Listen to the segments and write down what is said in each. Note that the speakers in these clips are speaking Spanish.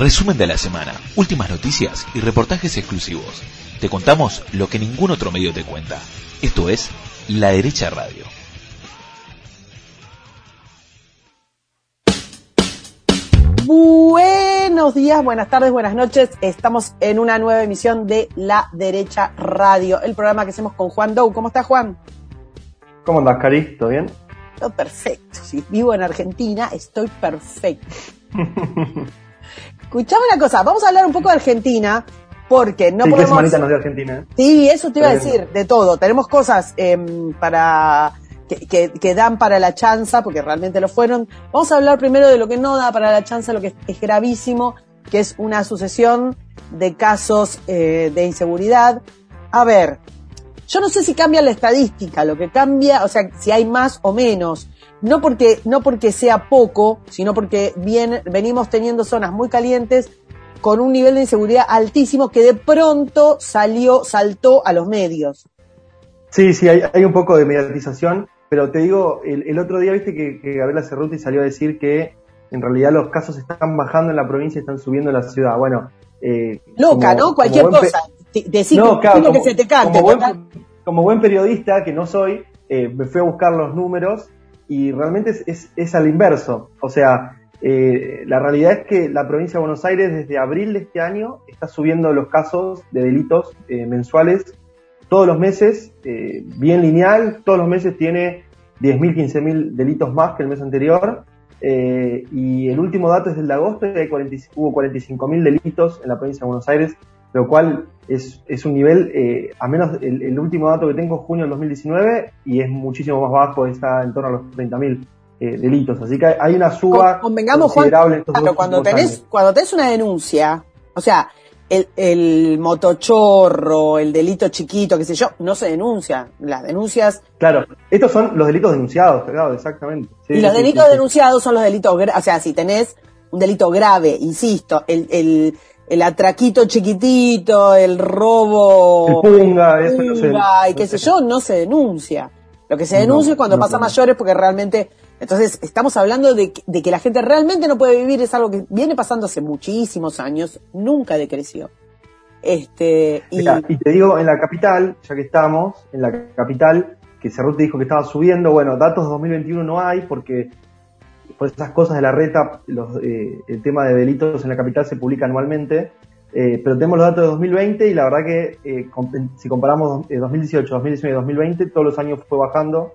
Resumen de la semana, últimas noticias y reportajes exclusivos. Te contamos lo que ningún otro medio te cuenta. Esto es La Derecha Radio. Buenos días, buenas tardes, buenas noches. Estamos en una nueva emisión de La Derecha Radio, el programa que hacemos con Juan Dou. ¿Cómo está Juan? ¿Cómo andas, Cari? ¿Todo bien? Todo perfecto. Si vivo en Argentina, estoy perfecto. Escuchame una cosa, vamos a hablar un poco de Argentina, porque no sí, podemos... qué semanita nos dio Argentina. ¿eh? Sí, eso te iba a decir, de todo. Tenemos cosas em, para que, que- que dan para la chanza, porque realmente lo fueron. Vamos a hablar primero de lo que no da para la chanza, lo que es, es gravísimo, que es una sucesión de casos eh, de inseguridad. A ver, yo no sé si cambia la estadística, lo que cambia, o sea, si hay más o menos. No porque, no porque sea poco, sino porque bien, venimos teniendo zonas muy calientes con un nivel de inseguridad altísimo que de pronto salió, saltó a los medios. Sí, sí, hay, hay un poco de mediatización, pero te digo, el, el otro día viste que, que Gabriela Cerruti salió a decir que en realidad los casos están bajando en la provincia y están subiendo en la ciudad. Bueno, eh, Loca, como- ¿no? Cualquier como cosa. Decir No, claro, lo que como, se te cante. como buen, como buen periodista que no soy, eh, me fui a buscar los números y realmente es, es, es al inverso. O sea, eh, la realidad es que la provincia de Buenos Aires desde abril de este año está subiendo los casos de delitos eh, mensuales todos los meses, eh, bien lineal, todos los meses tiene 10.000, 15.000 delitos más que el mes anterior. y el último dato es del de agosto y hay 40 hubo 45.000 delitos en la provincia de Buenos Aires, lo cual es, es un nivel, eh, a menos el, el último dato que tengo es junio del 2019 y es muchísimo más bajo, está en torno a los 30.000 eh, delitos. Así que hay una suba Con- convengamos, Juan, considerable en estos Claro, cuando tenés, años. cuando tenés una denuncia, o sea, el, el motochorro, el delito chiquito, qué sé yo, no se denuncia. Las denuncias Claro, estos son los delitos denunciados, claro, exactamente. Sí, y los sí, delitos sí, denunciados son los delitos, o sea, si tenés un delito grave, insisto, el, el, el atraquito chiquitito, el robo, El punga, eso no punga y qué sé yo, no se denuncia. Lo que se No, denuncia es cuando pasa no. mayores porque realmente, entonces estamos hablando de, que- de que la gente realmente no puede vivir, es algo que viene pasando hace muchísimos años, nunca decreció. Este, y, Mira, y te digo, en la capital, ya que estamos, en la capital, que Cerruti dijo que estaba subiendo, bueno, datos de 2021 no hay porque por esas cosas de la reta, los, eh, el tema de delitos en la capital se publica anualmente, eh, pero tenemos los datos de 2020 y la verdad que eh, si comparamos eh, 2018, 2019 y 2020, todos los años fue bajando.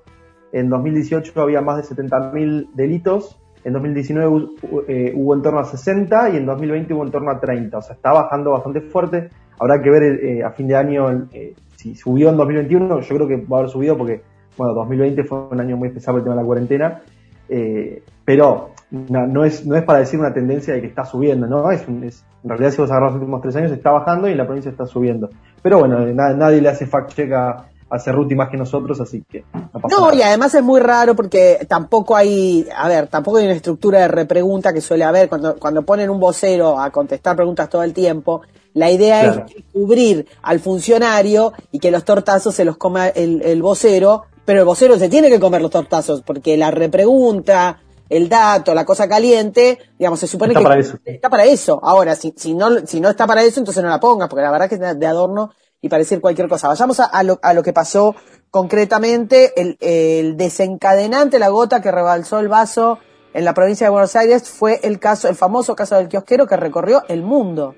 En 2018 había más de 70.000 delitos, en 2019 hu- eh, hubo en torno a 60 y en 2020 hubo en torno a 30, o sea, está bajando bastante fuerte. Habrá que ver eh, a fin de año eh, si subió en 2021, yo creo que va a haber subido porque, bueno, 2020 fue un año muy especial por el tema de la cuarentena, eh, pero no, no es, no es para decir una tendencia de que está subiendo, ¿no? Es, es- en realidad si vos agarrás los últimos tres años está bajando y la provincia está subiendo. Pero bueno, eh, na- nadie le hace fact check a, a Cerruti más que nosotros, así que no pasa No, nada. y además es muy raro porque tampoco hay, a ver, tampoco hay una estructura de repregunta que suele haber cuando, cuando ponen un vocero a contestar preguntas todo el tiempo. La idea Claro. es cubrir al funcionario y que los tortazos se los coma el, el vocero, pero el vocero se tiene que comer los tortazos porque la repregunta, el dato, la cosa caliente, digamos, se supone Está que para eso. está para eso. Ahora, si, si no, si no está para eso, entonces no la pongas, porque la verdad que es de adorno y para decir cualquier cosa. Vayamos a, a lo, a lo que pasó concretamente, el, el desencadenante, la gota que rebalsó el vaso en la provincia de Buenos Aires fue el caso, el famoso caso del kiosquero que recorrió el mundo.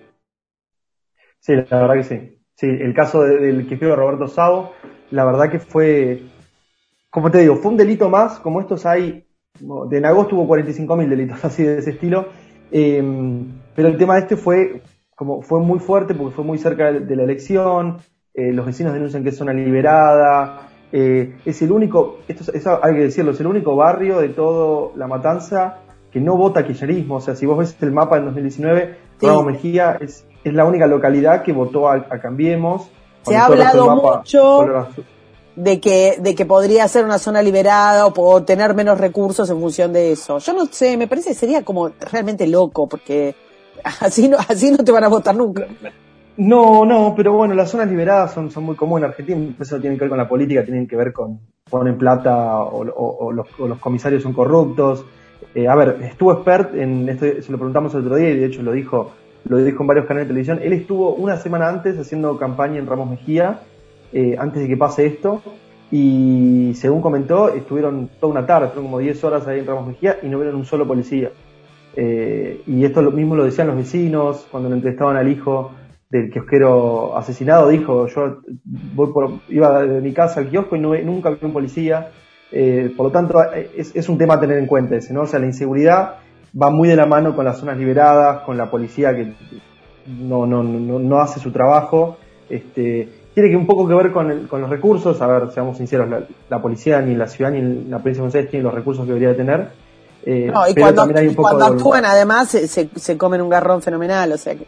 Sí, la verdad que sí. Sí, el caso de- del que fue Roberto Savo, la verdad que fue, como te digo, fue un delito más, como estos hay, de en agosto hubo 45.000 delitos así de ese estilo, eh, pero el tema de este fue, como fue muy fuerte porque fue muy cerca de, de la elección, eh, los vecinos denuncian que es zona liberada, eh, es el único, esto es- eso hay que decirlo, es el único barrio de todo La Matanza que no vota kirchnerismo, o sea, si vos ves el mapa del 2019, Sí. Ramos Mejía es, es la única localidad que votó a, a Cambiemos. Se ha hablado mapa mucho. De que, de que podría ser una zona liberada o por tener menos recursos en función de eso. Yo no sé, me parece que sería como realmente loco, porque así no, así no te van a votar nunca. No, no, pero bueno, las zonas liberadas son, son muy comunes en Argentina, eso tiene que ver con la política, tienen que ver con ponen plata o, o- o los, o comisarios son corruptos. a ver, estuvo expert en esto, se lo preguntamos el otro día y de hecho lo dijo, lo dijo en varios canales de televisión. Él estuvo una semana antes haciendo campaña en Ramos Mejía, antes de que pase esto, y según comentó, estuvieron toda una tarde, fueron como 10 horas ahí en Ramos Mejía y no vieron un solo policía. Eh, y esto lo mismo lo decían los vecinos cuando le entrevistaban al hijo del kiosquero asesinado. Dijo: Yo iba de mi casa al kiosco y nunca vi un policía. Eh, por lo tanto, es, un tema a tener en cuenta ese, ¿no? O sea, la inseguridad va muy de la mano con las zonas liberadas, con la policía que no, no, no, no hace su trabajo. Este, tiene que un poco que ver con, los recursos. A ver, seamos sinceros, la, policía ni la ciudad ni la provincia de Buenos Aires tienen los recursos que debería tener. Eh, no, y cuando, cuando actúan además se, se, comen un garrón fenomenal, o sea que...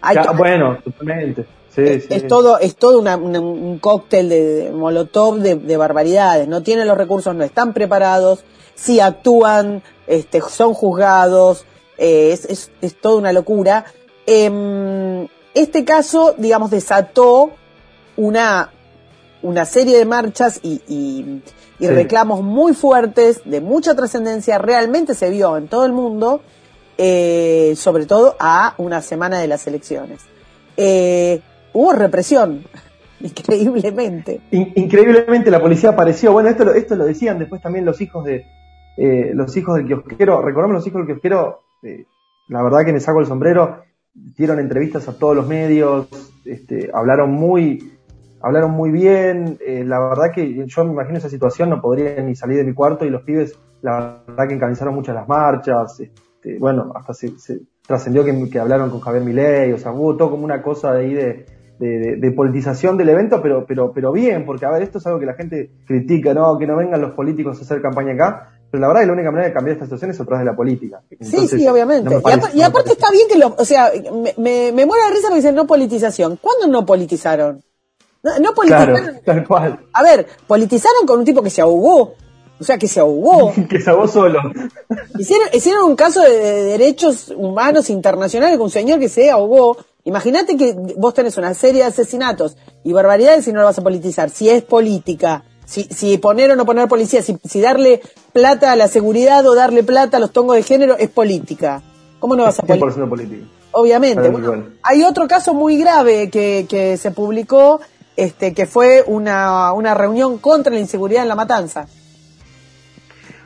Hay bueno, totalmente. es, todo es todo un cóctel de, molotov de, barbaridades. No tienen los recursos, no están preparados, si actúan, este, son juzgados, eh, es, es, es, toda una locura. Eh, este caso, digamos, desató una, una serie de marchas y, y, reclamos muy fuertes, de mucha trascendencia, realmente se vio en todo el mundo, eh, sobre todo a una semana de las elecciones. Eh, hubo represión, increíblemente. increíblemente la policía apareció. Bueno, esto, esto lo decían después también los hijos de eh, los hijos del kiosquero. Recordamos los hijos del kiosquero, la verdad que me saco el sombrero, dieron entrevistas a todos los medios, este, hablaron muy hablaron muy bien, eh, la verdad que yo me imagino esa situación, no podría ni salir de mi cuarto y los pibes, la verdad que encabezaron muchas las marchas, este, bueno, hasta se, trascendió que, hablaron con Javier Milei, o sea, hubo todo como una cosa de ahí de, de, politización del evento, pero, pero, pero bien, porque a ver, esto es algo que la gente critica, ¿no? Que no vengan los políticos a hacer campaña acá, pero la verdad que la única manera de cambiar esta situación es a través de la política. sí, sí, obviamente. y, aparte está bien que lo, o sea, me, me, me muero de risa porque dicen no politización. ¿Cuándo no politizaron? No, politizaron. tal cual. A ver, politizaron con un tipo que se ahogó. O sea, que se ahogó. que se ahogó solo. hicieron, hicieron un caso de, derechos humanos internacionales con un señor que se ahogó. Imagínate que vos tenés una serie de asesinatos y barbaridades y no lo vas a politizar. Si es política, si, si poner o no poner policía, si, si darle plata a la seguridad o darle plata a los tongos de género es política. ¿Cómo no vas a politizar? política. Obviamente. hay otro caso muy grave que, que se publicó este, que fue una, una reunión contra la inseguridad en La Matanza.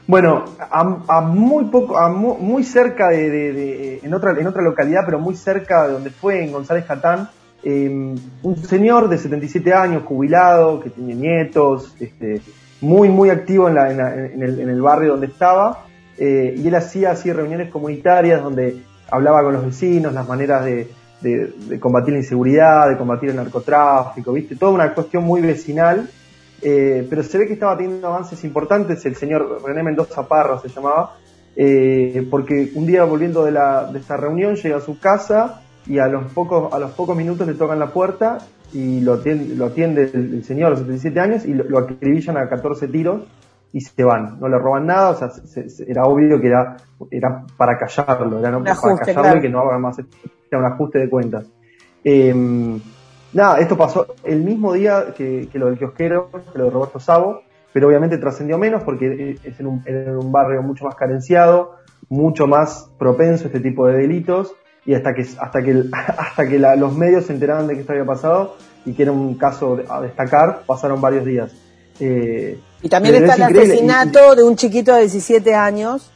Bueno, a, muy poco, a muy, cerca de, en otra en otra localidad, pero muy cerca de donde fue en González Catán, em, un señor de 77 años, jubilado, que tenía nietos, este, muy muy activo en, la, en, el, en el, barrio donde estaba, eh, y él hacía así reuniones comunitarias donde hablaba con los vecinos, las maneras de, de, combatir la inseguridad, de combatir el narcotráfico, ¿viste? Toda una cuestión muy vecinal, eh, pero se ve que estaba teniendo avances importantes, el señor René Mendoza Parra se llamaba, eh, porque un día volviendo de, la, de esta reunión llega a su casa y a los pocos, a los pocos minutos le tocan la puerta y lo atiende, lo atiende el, señor a los 77 años y lo, acribillan a 14 tiros y se van, no le roban nada, o sea, era obvio que era, era para callarlo, era no, para callarlo y que no haga más un ajuste de cuentas. Em, nada, esto pasó el mismo día que, lo del kiosquero, que lo de Roberto Sabo, pero obviamente trascendió menos porque es en un, barrio mucho más carenciado, mucho más propenso a este tipo de delitos y hasta que hasta que hasta que los medios se enteraron de que esto había pasado y que era un caso a destacar pasaron varios días eh, y también está el asesinato de un chiquito de 17 años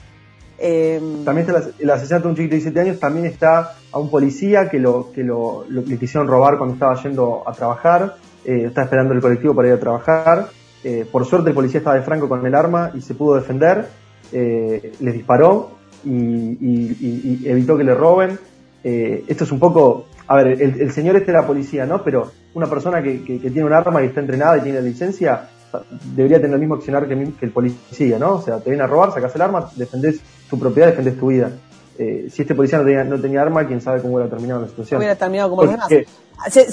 eh, también está el asesinato de un chiquito de 17 años, también está a un policía que lo que lo, le quisieron robar cuando estaba yendo a trabajar, eh, estaba esperando el colectivo para ir a trabajar. Eh, por suerte el policía estaba de franco con el arma y se pudo defender, eh, les disparó y, evitó que le roben. esto es un poco, a ver, el, señor este era policía, ¿no? Pero una persona que, que tiene un arma y está entrenada y tiene licencia, debería tener el mismo accionar que, el policía, ¿no? O sea, te viene a robar, sacas el arma, defendés tu propiedad, defendés tu vida. Eh, si este policía no tenía, arma, quién sabe cómo hubiera terminado la situación. Hubiera terminado como los demás.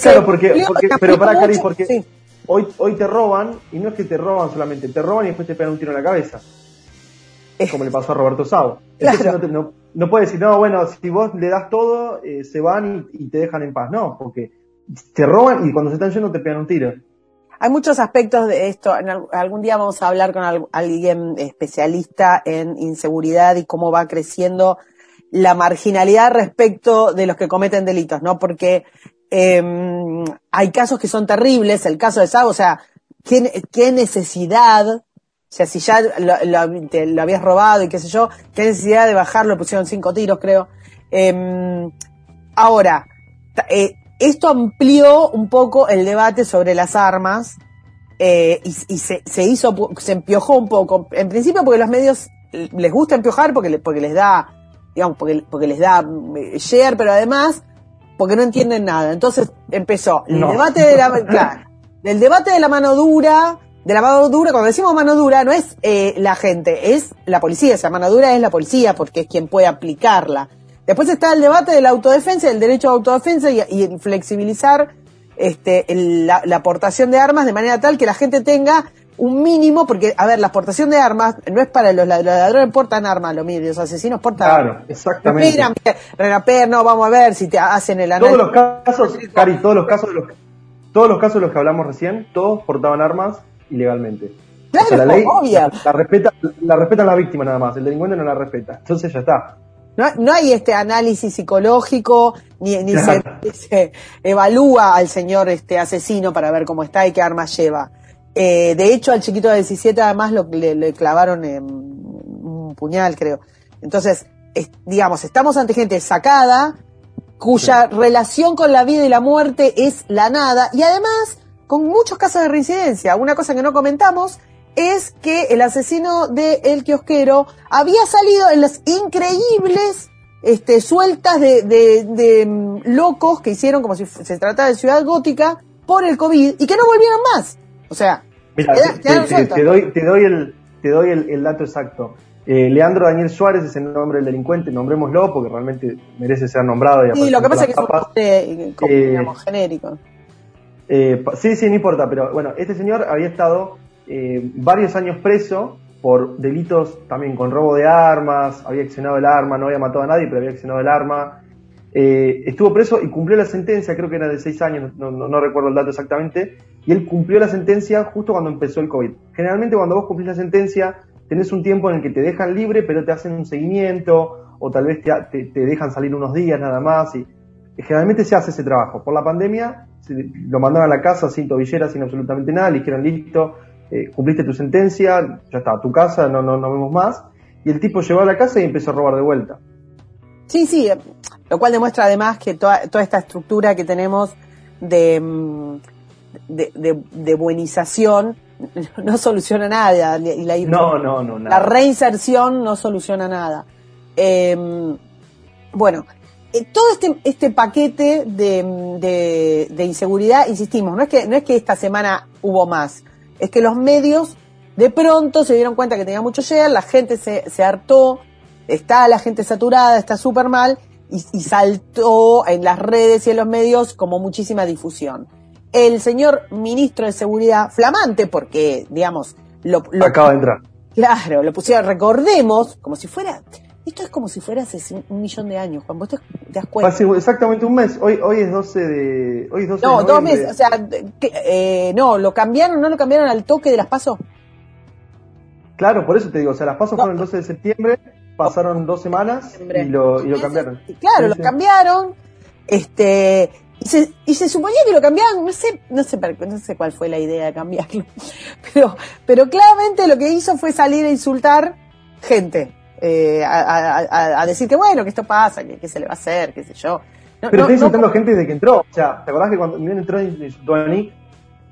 claro, porque, pero para Cari, porque hoy, hoy te roban, y no es que te roban solamente, te roban y después te pegan un tiro en la cabeza. Es como le pasó a Roberto Sau. no, no, puedes decir, no, bueno, si vos le das todo, eh, se van y, y, te dejan en paz. No, porque te roban y cuando se están yendo te pegan un tiro. Hay muchos aspectos de esto. En algún día vamos a hablar con alguien especialista en inseguridad y cómo va creciendo la marginalidad respecto de los que cometen delitos, ¿no? Porque eh, hay casos que son terribles, el caso de Sago, o sea, ¿qué, necesidad, o sea, si ya lo, lo, te, lo, habías robado y qué sé yo, qué necesidad de bajarlo, pusieron cinco tiros, creo. Eh, ahora, eh, esto amplió un poco el debate sobre las armas eh, y, y se, se, hizo, se empiojó un poco. En principio porque los medios les gusta empiojar porque, porque les da, digamos, porque, porque les da eh, share, pero además porque no entienden nada. Entonces empezó el no. debate de la, claro, del debate de la mano dura, de la mano dura, cuando decimos mano dura no es eh, la gente, es la policía, o sea, mano dura es la policía porque es quien puede aplicarla. Después está el debate de la autodefensa, el derecho a autodefensa y, y flexibilizar este, el, la, la, aportación de armas de manera tal que la gente tenga un mínimo, porque, a ver, la aportación de armas no es para los, los ladrones portan armas, los, los asesinos portan Claro, armas. exactamente. Miran, Renaper, no, vamos a ver si te hacen el análisis. Todos los casos, Cari, todos los casos de los, todos los casos de los que hablamos recién, todos portaban armas ilegalmente. Claro, o sea, la ley obvio. La, la, respeta, la respeta la víctima nada más, el delincuente no la respeta. Entonces ya está. No, no hay este análisis psicológico, ni, ni claro. se, se, evalúa al señor este asesino para ver cómo está y qué armas lleva. Eh, de hecho, al chiquito de 17 además lo, le, le clavaron un puñal, creo. Entonces, es, digamos, estamos ante gente sacada, cuya sí. relación con la vida y la muerte es la nada, y además con muchos casos de reincidencia. Una cosa que no comentamos es que el asesino de El Kiosquero había salido en las increíbles este, sueltas de, de, de, um, locos que hicieron como si se tratara de Ciudad Gótica por el COVID y que no volvieron más. O sea, Mira, te, te, te, doy, te doy, el, te doy el, el dato exacto. Eh, Leandro Daniel Suárez es el nombre del delincuente, nombrémoslo porque realmente merece ser nombrado. Y sí, lo que pasa es que es un nombre como, eh, digamos, genérico. Eh, sí, sí, no importa, pero bueno, este señor había estado eh, varios años preso por delitos también con robo de armas, había accionado el arma, no había matado a nadie, pero había accionado el arma. Eh, estuvo preso y cumplió la sentencia, creo que era de seis años, no, recuerdo el dato exactamente, y él cumplió la sentencia justo cuando empezó el COVID. Generalmente cuando vos cumplís la sentencia, tenés un tiempo en el que te dejan libre, pero te hacen un seguimiento, o tal vez te, te, te dejan salir unos días nada más, y generalmente se hace ese trabajo. Por la pandemia, lo mandaron a la casa sin tobillera, sin absolutamente nada, le dijeron listo, eh, cumpliste tu sentencia, ya está, a tu casa, no, no, no vemos más. Y el tipo llegó a la casa y empezó a robar de vuelta. Sí, sí, lo cual demuestra además que toda, toda esta estructura que tenemos de, mm, de, de, de buenización no soluciona nada. Y la, no, no, no, nada. La reinserción no soluciona nada. Eh, bueno, eh, todo este, este paquete de, de, de, inseguridad, insistimos, no es que, no es que esta semana hubo más, es que los medios de pronto se dieron cuenta que tenía mucho share, la gente se, se hartó, está la gente saturada, está súper mal, y, y, saltó en las redes y en los medios como muchísima difusión. El señor ministro de Seguridad, flamante, porque, digamos, lo, lo acaba de entrar. Claro, lo pusieron, recordemos, como si fuera, esto es como si fuera hace un millón de años, Juan, vos te, das cuenta. Hace exactamente un mes, hoy, hoy es 12 de... Hoy es 12 no, de dos meses, o sea, que, eh, no, lo cambiaron, no lo cambiaron al toque de las pasos. Claro, por eso te digo, o sea, las pasos no. fueron el 12 de septiembre, pasaron dos semanas y lo, y lo cambiaron. Claro, sí, lo cambiaron, este, y se, y se suponía que lo cambiaban, no sé, no sé, no sé cuál fue la idea de cambiarlo, pero, pero claramente lo que hizo fue salir a insultar gente, eh, a, a, a, decir que bueno, que esto pasa, que, que, se le va a hacer, qué sé yo. No, pero no, está insultando no, gente desde que entró, o sea, ¿te acordás que cuando entró insultó a Nick?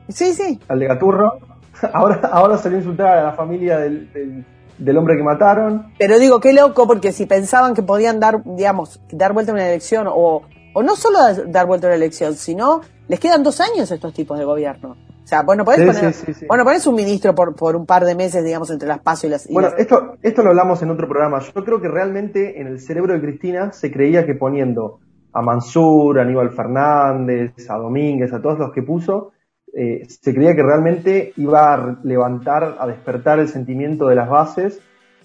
Sí, sí. Al de Gaturro, ahora, ahora salió a insultar a la familia del, del del hombre que mataron. Pero digo, qué loco, porque si pensaban que podían dar, digamos, dar vuelta a una elección, o, o no solo dar vuelta a una elección, sino les quedan dos años a estos tipos de gobierno. O sea, bueno, podés sí, poner, sí, sí, bueno, ponés un ministro por, por un par de meses, digamos, entre las pasos y las... Y bueno, las... esto, esto lo hablamos en otro programa. Yo creo que realmente en el cerebro de Cristina se creía que poniendo a Mansur, a Aníbal Fernández, a Domínguez, a todos los que puso, eh, se creía que realmente iba a levantar, a despertar el sentimiento de las bases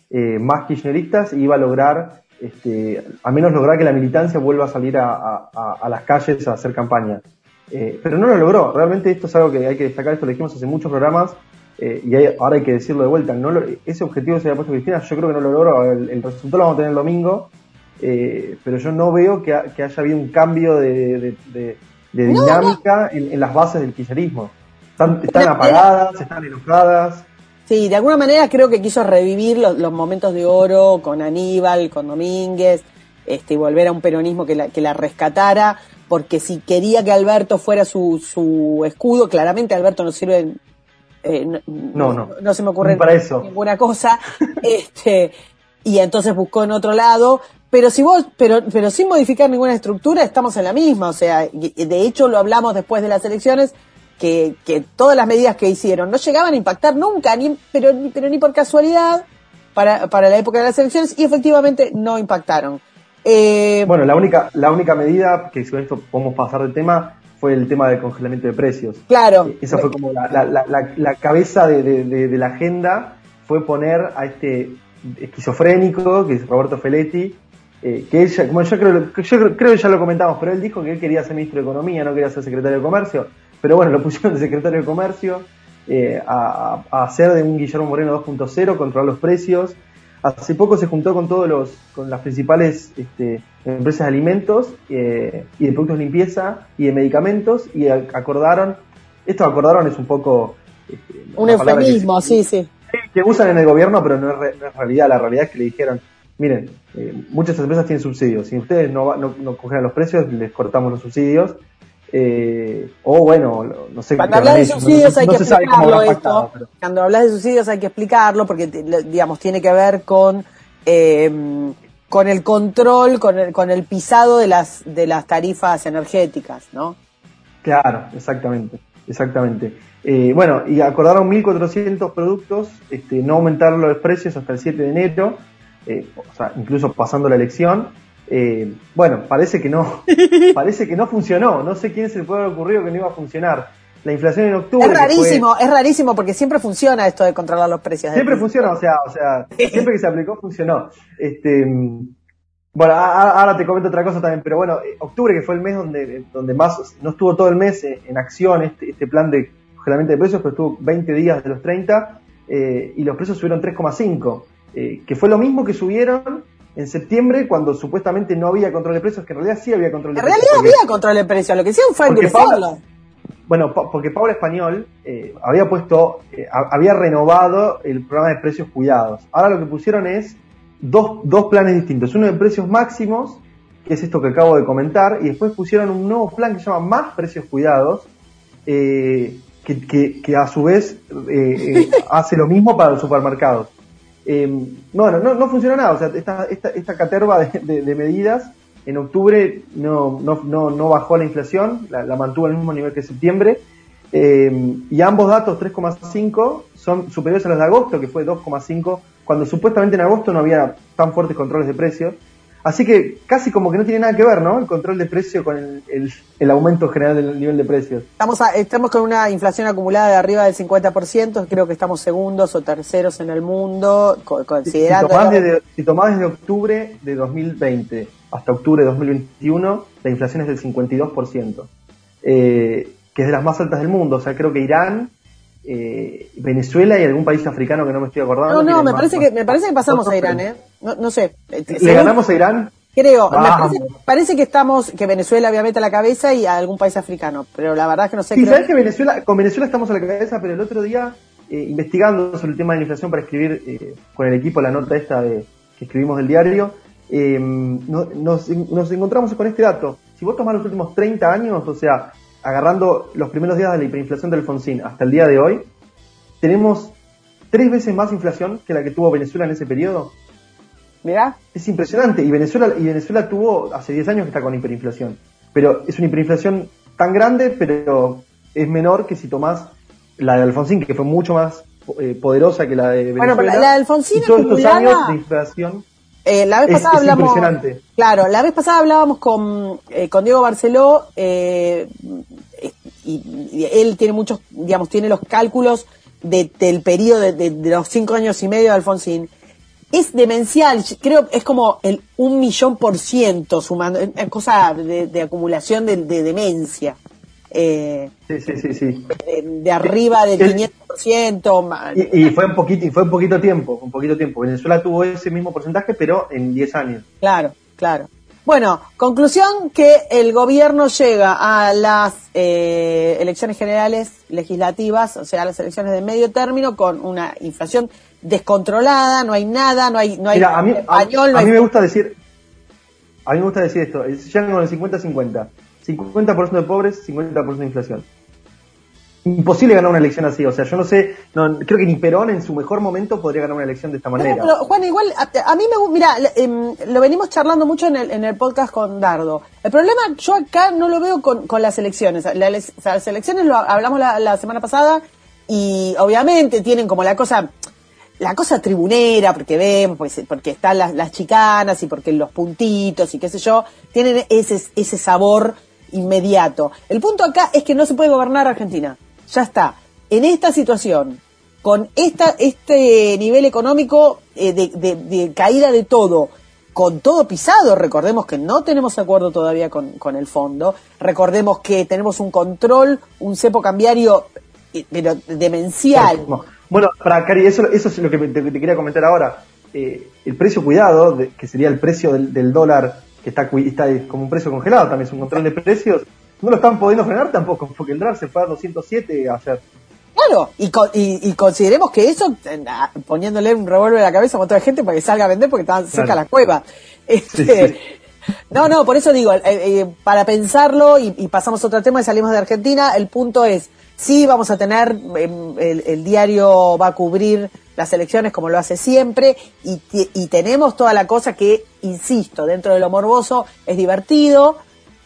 eh, más kirchneristas y iba a lograr, este, al menos lograr que la militancia vuelva a salir a, a, a, las calles a hacer campaña. Eh, pero no lo logró. Realmente esto es algo que hay que destacar, esto lo dijimos hace muchos programas eh, y ahora hay que decirlo de vuelta. No ese objetivo se había puesto Cristina, yo creo que no lo logró. El, resultado lo vamos a tener el domingo, eh, pero yo no veo que, haya habido un cambio de, dinámica En, las bases del kirchnerismo. Están, apagadas, están enojadas. Sí, de alguna manera creo que quiso revivir los, momentos de oro con Aníbal, con Domínguez, este, y volver a un peronismo que la, que la rescatara porque si quería que Alberto fuera su, su escudo, claramente Alberto no sirve, eh, no, no, no, se me ocurre para eso. ninguna cosa, este, y entonces buscó en otro lado, pero si vos, pero, pero sin modificar ninguna estructura, estamos en la misma, o sea, de hecho lo hablamos después de las elecciones, que, que todas las medidas que hicieron no llegaban a impactar nunca, ni, pero, pero ni por casualidad, para, para la época de las elecciones, y efectivamente no impactaron. Eh, bueno, la única, la única medida que con esto podemos pasar del tema fue el tema del congelamiento de precios. Claro. Eh, esa fue como la, cabeza de, la agenda, fue poner a este esquizofrénico, que es Roberto Feletti, eh, que ella, como yo creo, yo creo que ya lo comentamos, pero él dijo que él quería ser ministro de Economía, no quería ser secretario de Comercio, pero bueno, lo pusieron de secretario de Comercio, a, a, hacer de un Guillermo Moreno 2.0, controlar los precios, hace poco se juntó con todos los, con las principales este, empresas de alimentos eh, y de productos de limpieza y de medicamentos y acordaron, esto acordaron es un poco... Este, un eufemismo, sí, sí. Que usan en el gobierno, pero no es, realidad. La realidad es que le dijeron, miren, eh, muchas empresas tienen subsidios. Si ustedes no, no, no congelan los precios, les cortamos los subsidios. Eh, o bueno, no sé. Cuando hablas de subsidios hay que explicarlo esto. Cuando hablas de subsidios hay que explicarlo porque, digamos, tiene que ver con eh, con el control, con el, con el pisado de las de las tarifas energéticas, ¿no? Claro, exactamente, exactamente. Eh, bueno, y acordaron 1.400 productos, este, no aumentar los precios hasta el 7 de enero, o sea, incluso pasando la elección. Eh, bueno, parece que no, parece que no funcionó. No sé quién se le puede haber ocurrido que no iba a funcionar. La inflación en octubre. Es rarísimo, es rarísimo porque siempre funciona esto de controlar los precios. Siempre funciona, o sea, o sea, siempre que se aplicó funcionó. Este, bueno, ahora te comento otra cosa también, pero bueno, eh, octubre que fue el mes donde, donde más, no estuvo todo el mes en acción este, este plan de congelamiento de precios, pero estuvo 20 días de los 30 eh, y los precios subieron 3,5, que fue lo mismo que subieron en septiembre cuando supuestamente no había control de precios, que en realidad sí había control de precios. En realidad había control de precios, lo que hicieron fue endulzarlo. Bueno, porque Paula Español eh, había puesto, eh, había renovado el programa de precios cuidados. Ahora lo que pusieron es dos, dos planes distintos. Uno de precios máximos, que es esto que acabo de comentar, y después pusieron un nuevo plan que se llama Más Precios Cuidados, eh, que, que, a su vez hace lo mismo para los supermercados. Eh, bueno, no, no funcionó nada, o sea, esta, esta, esta caterva de, medidas en octubre no, no, no, no bajó la inflación, la, mantuvo al mismo nivel que septiembre, eh, y ambos datos, 3,5, son superiores a los de agosto, que fue 2,5, cuando supuestamente en agosto no había tan fuertes controles de precios. Así que casi como que no tiene nada que ver, ¿no? El control de precio con el, el, aumento general del nivel de precios. Estamos, estamos con una inflación acumulada de arriba del 50%, creo que estamos segundos o terceros en el mundo, considerando... Si tomás, desde, octubre de 2020 hasta octubre de 2021, la inflación es del 52%, eh, que es de las más altas del mundo. O sea, creo que Irán eh, Venezuela y algún país africano que no me estoy acordando. No, no, me parece, que, me parece que pasamos a Irán, ¿eh? No, no sé. ¿Le ganamos a Irán? Creo, parece, que estamos, que Venezuela obviamente a la cabeza y a algún país africano, pero la verdad es que no sé. Sí, sabes que Venezuela, con Venezuela estamos a la cabeza, pero el otro día, eh, investigando sobre el tema de la inflación para escribir eh, con el equipo la nota esta de, que escribimos del diario, eh, nos, nos encontramos con este dato. Si vos tomás los últimos 30 años, o sea, agarrando los primeros días de la hiperinflación del Alfonsín hasta el día de hoy, tenemos tres veces más inflación que la que tuvo Venezuela en ese periodo. Mira. Es impresionante. Y Venezuela, y Venezuela tuvo hace 10 años que está con hiperinflación. Pero es una hiperinflación tan grande, pero es menor que si tomás la de Alfonsín, que fue mucho más eh, poderosa que la de Venezuela. Bueno, pero la de Alfonsín todos estos años de inflación eh, la vez pasada hablamos. Claro, la vez pasada hablábamos con, eh, con Diego Barceló eh, y, él tiene muchos, digamos, tiene los cálculos del periodo de, los cinco años y medio de Alfonsín. Es demencial, creo es como el un millón por ciento sumando, es cosa de, acumulación de, demencia. Eh, sí, sí, sí, sí. De, arriba del 500%. Y, y, fue un poquito, y fue un poquito tiempo, un poquito tiempo. Venezuela tuvo ese mismo porcentaje, pero en 10 años. Claro, claro. Bueno, conclusión que el gobierno llega a las eh, elecciones generales legislativas, o sea, a las elecciones de medio término, con una inflación descontrolada, no hay nada, no hay, no hay a mí, español, a, mí me gusta decir, a mí me gusta decir esto, llegan con el 50-50, 50%, de pobres, 50% de inflación imposible ganar una elección así. O sea, yo no sé, no, creo que ni Perón en su mejor momento podría ganar una elección de esta manera. pero, Juan, igual, a, mí me mira, em, lo venimos charlando mucho en el, en el podcast con Dardo. El problema, yo acá no lo veo con, con las elecciones. las elecciones lo hablamos la, semana pasada y obviamente tienen como la cosa la cosa tribunera, porque ven, pues, porque están las, las chicanas y porque los puntitos y qué sé yo, tienen ese, ese sabor inmediato. El punto acá es que no se puede gobernar Argentina ya está. En esta situación, con esta, este nivel económico eh, de, caída de todo, con todo pisado, recordemos que no tenemos acuerdo todavía con, el fondo, recordemos que tenemos un control, un cepo cambiario eh, pero demencial. Bueno, para Cari, eso, eso es lo que te, quería comentar ahora. Eh, el precio cuidado, que sería el precio del, dólar, que está, está como un precio congelado, también es un control de precios, no lo están pudiendo frenar tampoco, porque el dólar se fue a 207 ayer. Claro, y, y, consideremos que eso, poniéndole un revólver a la cabeza a otra gente para que salga a vender porque está cerca la cueva. Este, no, no, por eso digo, eh, eh, para pensarlo y, pasamos a otro tema y salimos de Argentina, el punto es, sí vamos a tener, em, el, diario va a cubrir las elecciones como lo hace siempre y, y tenemos toda la cosa que, insisto, dentro de lo morboso es divertido,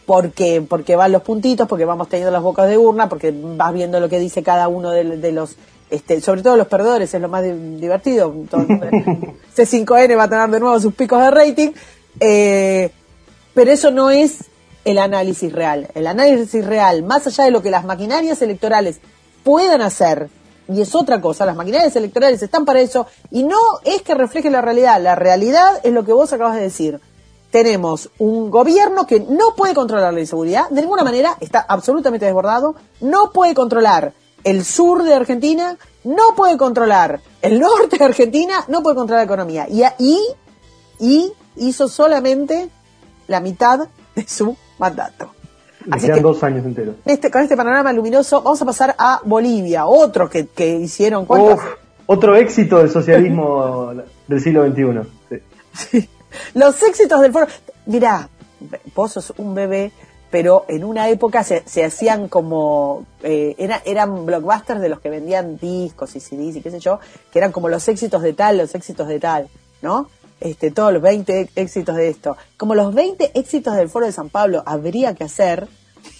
porque, porque van los puntitos, porque vamos teniendo las bocas de urna, porque vas viendo lo que dice cada uno de, los, este, sobre todo los perdedores, es lo más divertido. C5N va a tener de nuevo sus picos de rating, eh, pero eso no es el análisis real. El análisis real, más allá de lo que las maquinarias electorales puedan hacer, y es otra cosa, las maquinarias electorales están para eso, y no es que refleje la realidad, la realidad es lo que vos acabas de decir tenemos un gobierno que no puede controlar la inseguridad, de ninguna manera está absolutamente desbordado, no puede controlar el sur de Argentina, no puede controlar el norte de Argentina, no puede controlar la economía. Y, y, hizo solamente la mitad de su mandato. Así que, dos años enteros. Este, con este panorama luminoso, vamos a pasar a Bolivia, otro que, que hicieron. otro éxito del socialismo del siglo XXI. sí. Los éxitos del foro. Mirá, vos sos un bebé, pero en una época se, hacían como. Eh, eran blockbusters de los que vendían discos y CDs y qué sé yo, que eran como los éxitos de tal, los éxitos de tal, ¿no? Este, todos los 20 éxitos de esto. Como los 20 éxitos del Foro de San Pablo habría que hacer,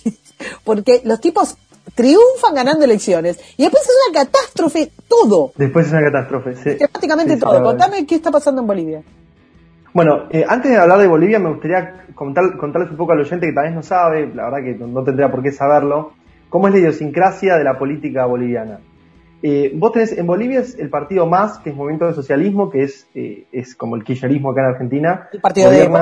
porque los tipos triunfan ganando elecciones y después es una catástrofe todo. Después es una catástrofe, sí. Prácticamente todo. Contame qué está pasando en Bolivia. Bueno, eh, antes de hablar de Bolivia, me gustaría contar, contarles un poco al oyente que tal vez no sabe, la verdad que no, tendría por qué saberlo, cómo es la idiosincrasia de la política boliviana. Eh, vos tenés, en Bolivia es el partido más, que es Movimiento de Socialismo, que es, eh, es como el kirchnerismo acá en Argentina. El partido de Evo.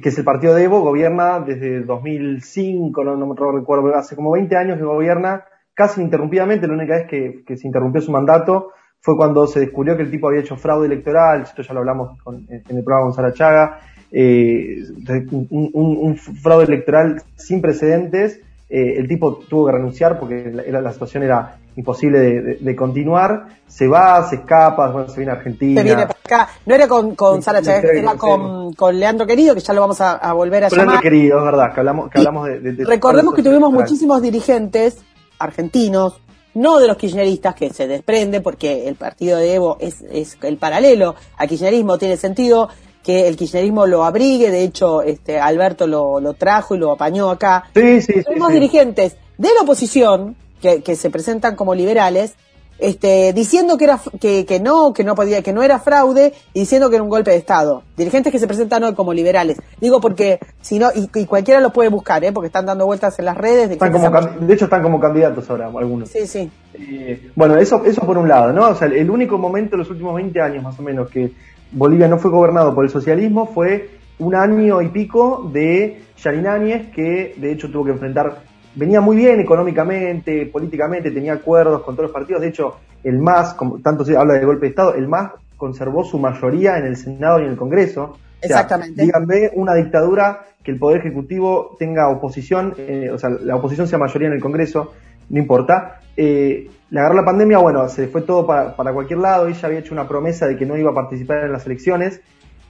Que es el partido de Evo, gobierna desde 2005, no, no me recuerdo, hace como 20 años que gobierna casi ininterrumpidamente, la única vez que, que se interrumpió su mandato fue cuando se descubrió que el tipo había hecho fraude electoral, esto ya lo hablamos en el programa Gonzalo Chaga, eh, un, fraude electoral sin precedentes, eh, el tipo tuvo que renunciar porque la, situación era imposible de, continuar, se va, se escapa, se viene a Argentina. Se viene para acá, no era con, con Sara Chaga, era con, con, Leandro Querido, que ya lo vamos a, volver a con Leandro Querido, es verdad, que hablamos, que hablamos de, Recordemos que tuvimos muchísimos dirigentes argentinos, no de los kirchneristas, que se desprende porque el partido de Evo es, es el paralelo al kirchnerismo, tiene sentido que el kirchnerismo lo abrigue, de hecho este Alberto lo, lo trajo y lo apañó acá. Sí, sí, Tenemos dirigentes de la oposición que, que se presentan como liberales este, diciendo que era que, que no, que no podía, que no era fraude y diciendo que era un golpe de estado. Dirigentes que se presentan hoy como liberales. Digo porque si no y, cualquiera los puede buscar, ¿eh? porque están dando vueltas en las redes. De, de hecho están como candidatos ahora algunos. Sí, sí. Eh, bueno, eso eso por un lado, ¿no? O sea, el único momento en los últimos 20 años más o menos que Bolivia no fue gobernado por el socialismo fue un año y pico de Yarin Áñez, que de hecho tuvo que enfrentar venía muy bien económicamente, políticamente, tenía acuerdos con todos los partidos. De hecho, el MAS, como tanto se habla de golpe de Estado, el MAS conservó su mayoría en el Senado y en el Congreso. Exactamente. díganme una dictadura que el Poder Ejecutivo tenga oposición, eh, o sea, la oposición sea mayoría en el Congreso, no importa. Eh, le agarró la pandemia, bueno, se fue todo para, para cualquier lado, ella había hecho una promesa de que no iba a participar en las elecciones,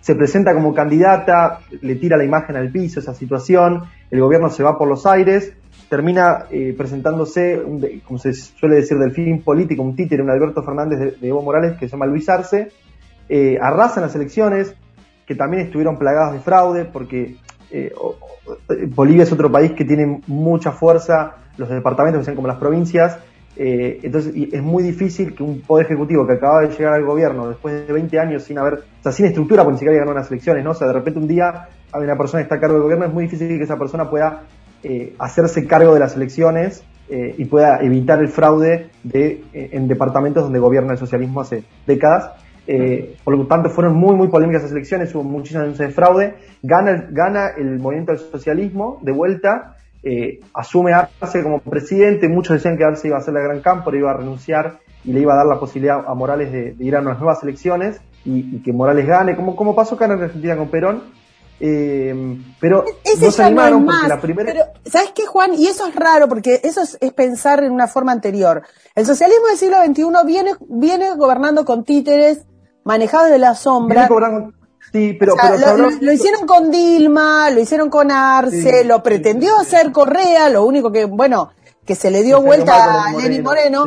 se presenta como candidata, le tira la imagen al piso esa situación, el gobierno se va por los aires, termina eh, presentándose, como se suele decir del fin político, un títere, un Alberto Fernández de, Evo Morales que se llama Luis Arce, eh, arrasan las elecciones, que también estuvieron plagadas de fraude, porque eh, Bolivia es otro país que tiene mucha fuerza, los departamentos que sean como las provincias, eh, entonces es muy difícil que un poder ejecutivo que acaba de llegar al gobierno después de 20 años sin haber, o sea, sin estructura, porque ni siquiera ganado unas elecciones, ¿no? O sea, de repente un día hay una persona que está a cargo del gobierno, es muy difícil que esa persona pueda eh, hacerse cargo de las elecciones eh, y pueda evitar el fraude de, en departamentos donde gobierna el socialismo hace décadas. por lo tanto, fueron muy, muy polémicas las elecciones, hubo muchísimas denuncias de fraude. Gana, gana el movimiento del socialismo de vuelta eh, asume Arce como presidente, muchos decían que Arce iba a ser la gran campo, iba a renunciar y le iba a dar la posibilidad a Morales de, ir a unas nuevas elecciones y, que Morales gane, como, como pasó acá en Argentina con Perón. Eh, pero Ese no se animaron porque la primera... Pero, ¿sabes qué, Juan? Y eso es raro porque eso es, pensar en una forma anterior. El socialismo del siglo XXI viene, viene gobernando con títeres, manejados de la sombra. Sí, pero, lo, hicieron con Dilma, lo hicieron con Arce, lo pretendió hacer Correa, lo único que, bueno, que se le dio vuelta a Lenín Moreno,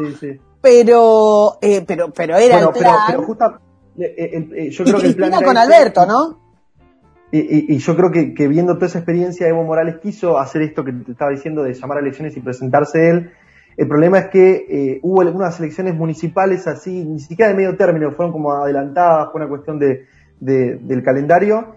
pero, eh, pero, pero era el plan. Pero, justo, eh, eh, yo creo que el plan con Alberto, ¿no? Y, yo creo que, que, viendo toda esa experiencia, Evo Morales quiso hacer esto que te estaba diciendo de llamar a elecciones y presentarse él. El problema es que hubo algunas elecciones municipales así, ni siquiera de medio término, fueron como adelantadas, fue una cuestión de, del calendario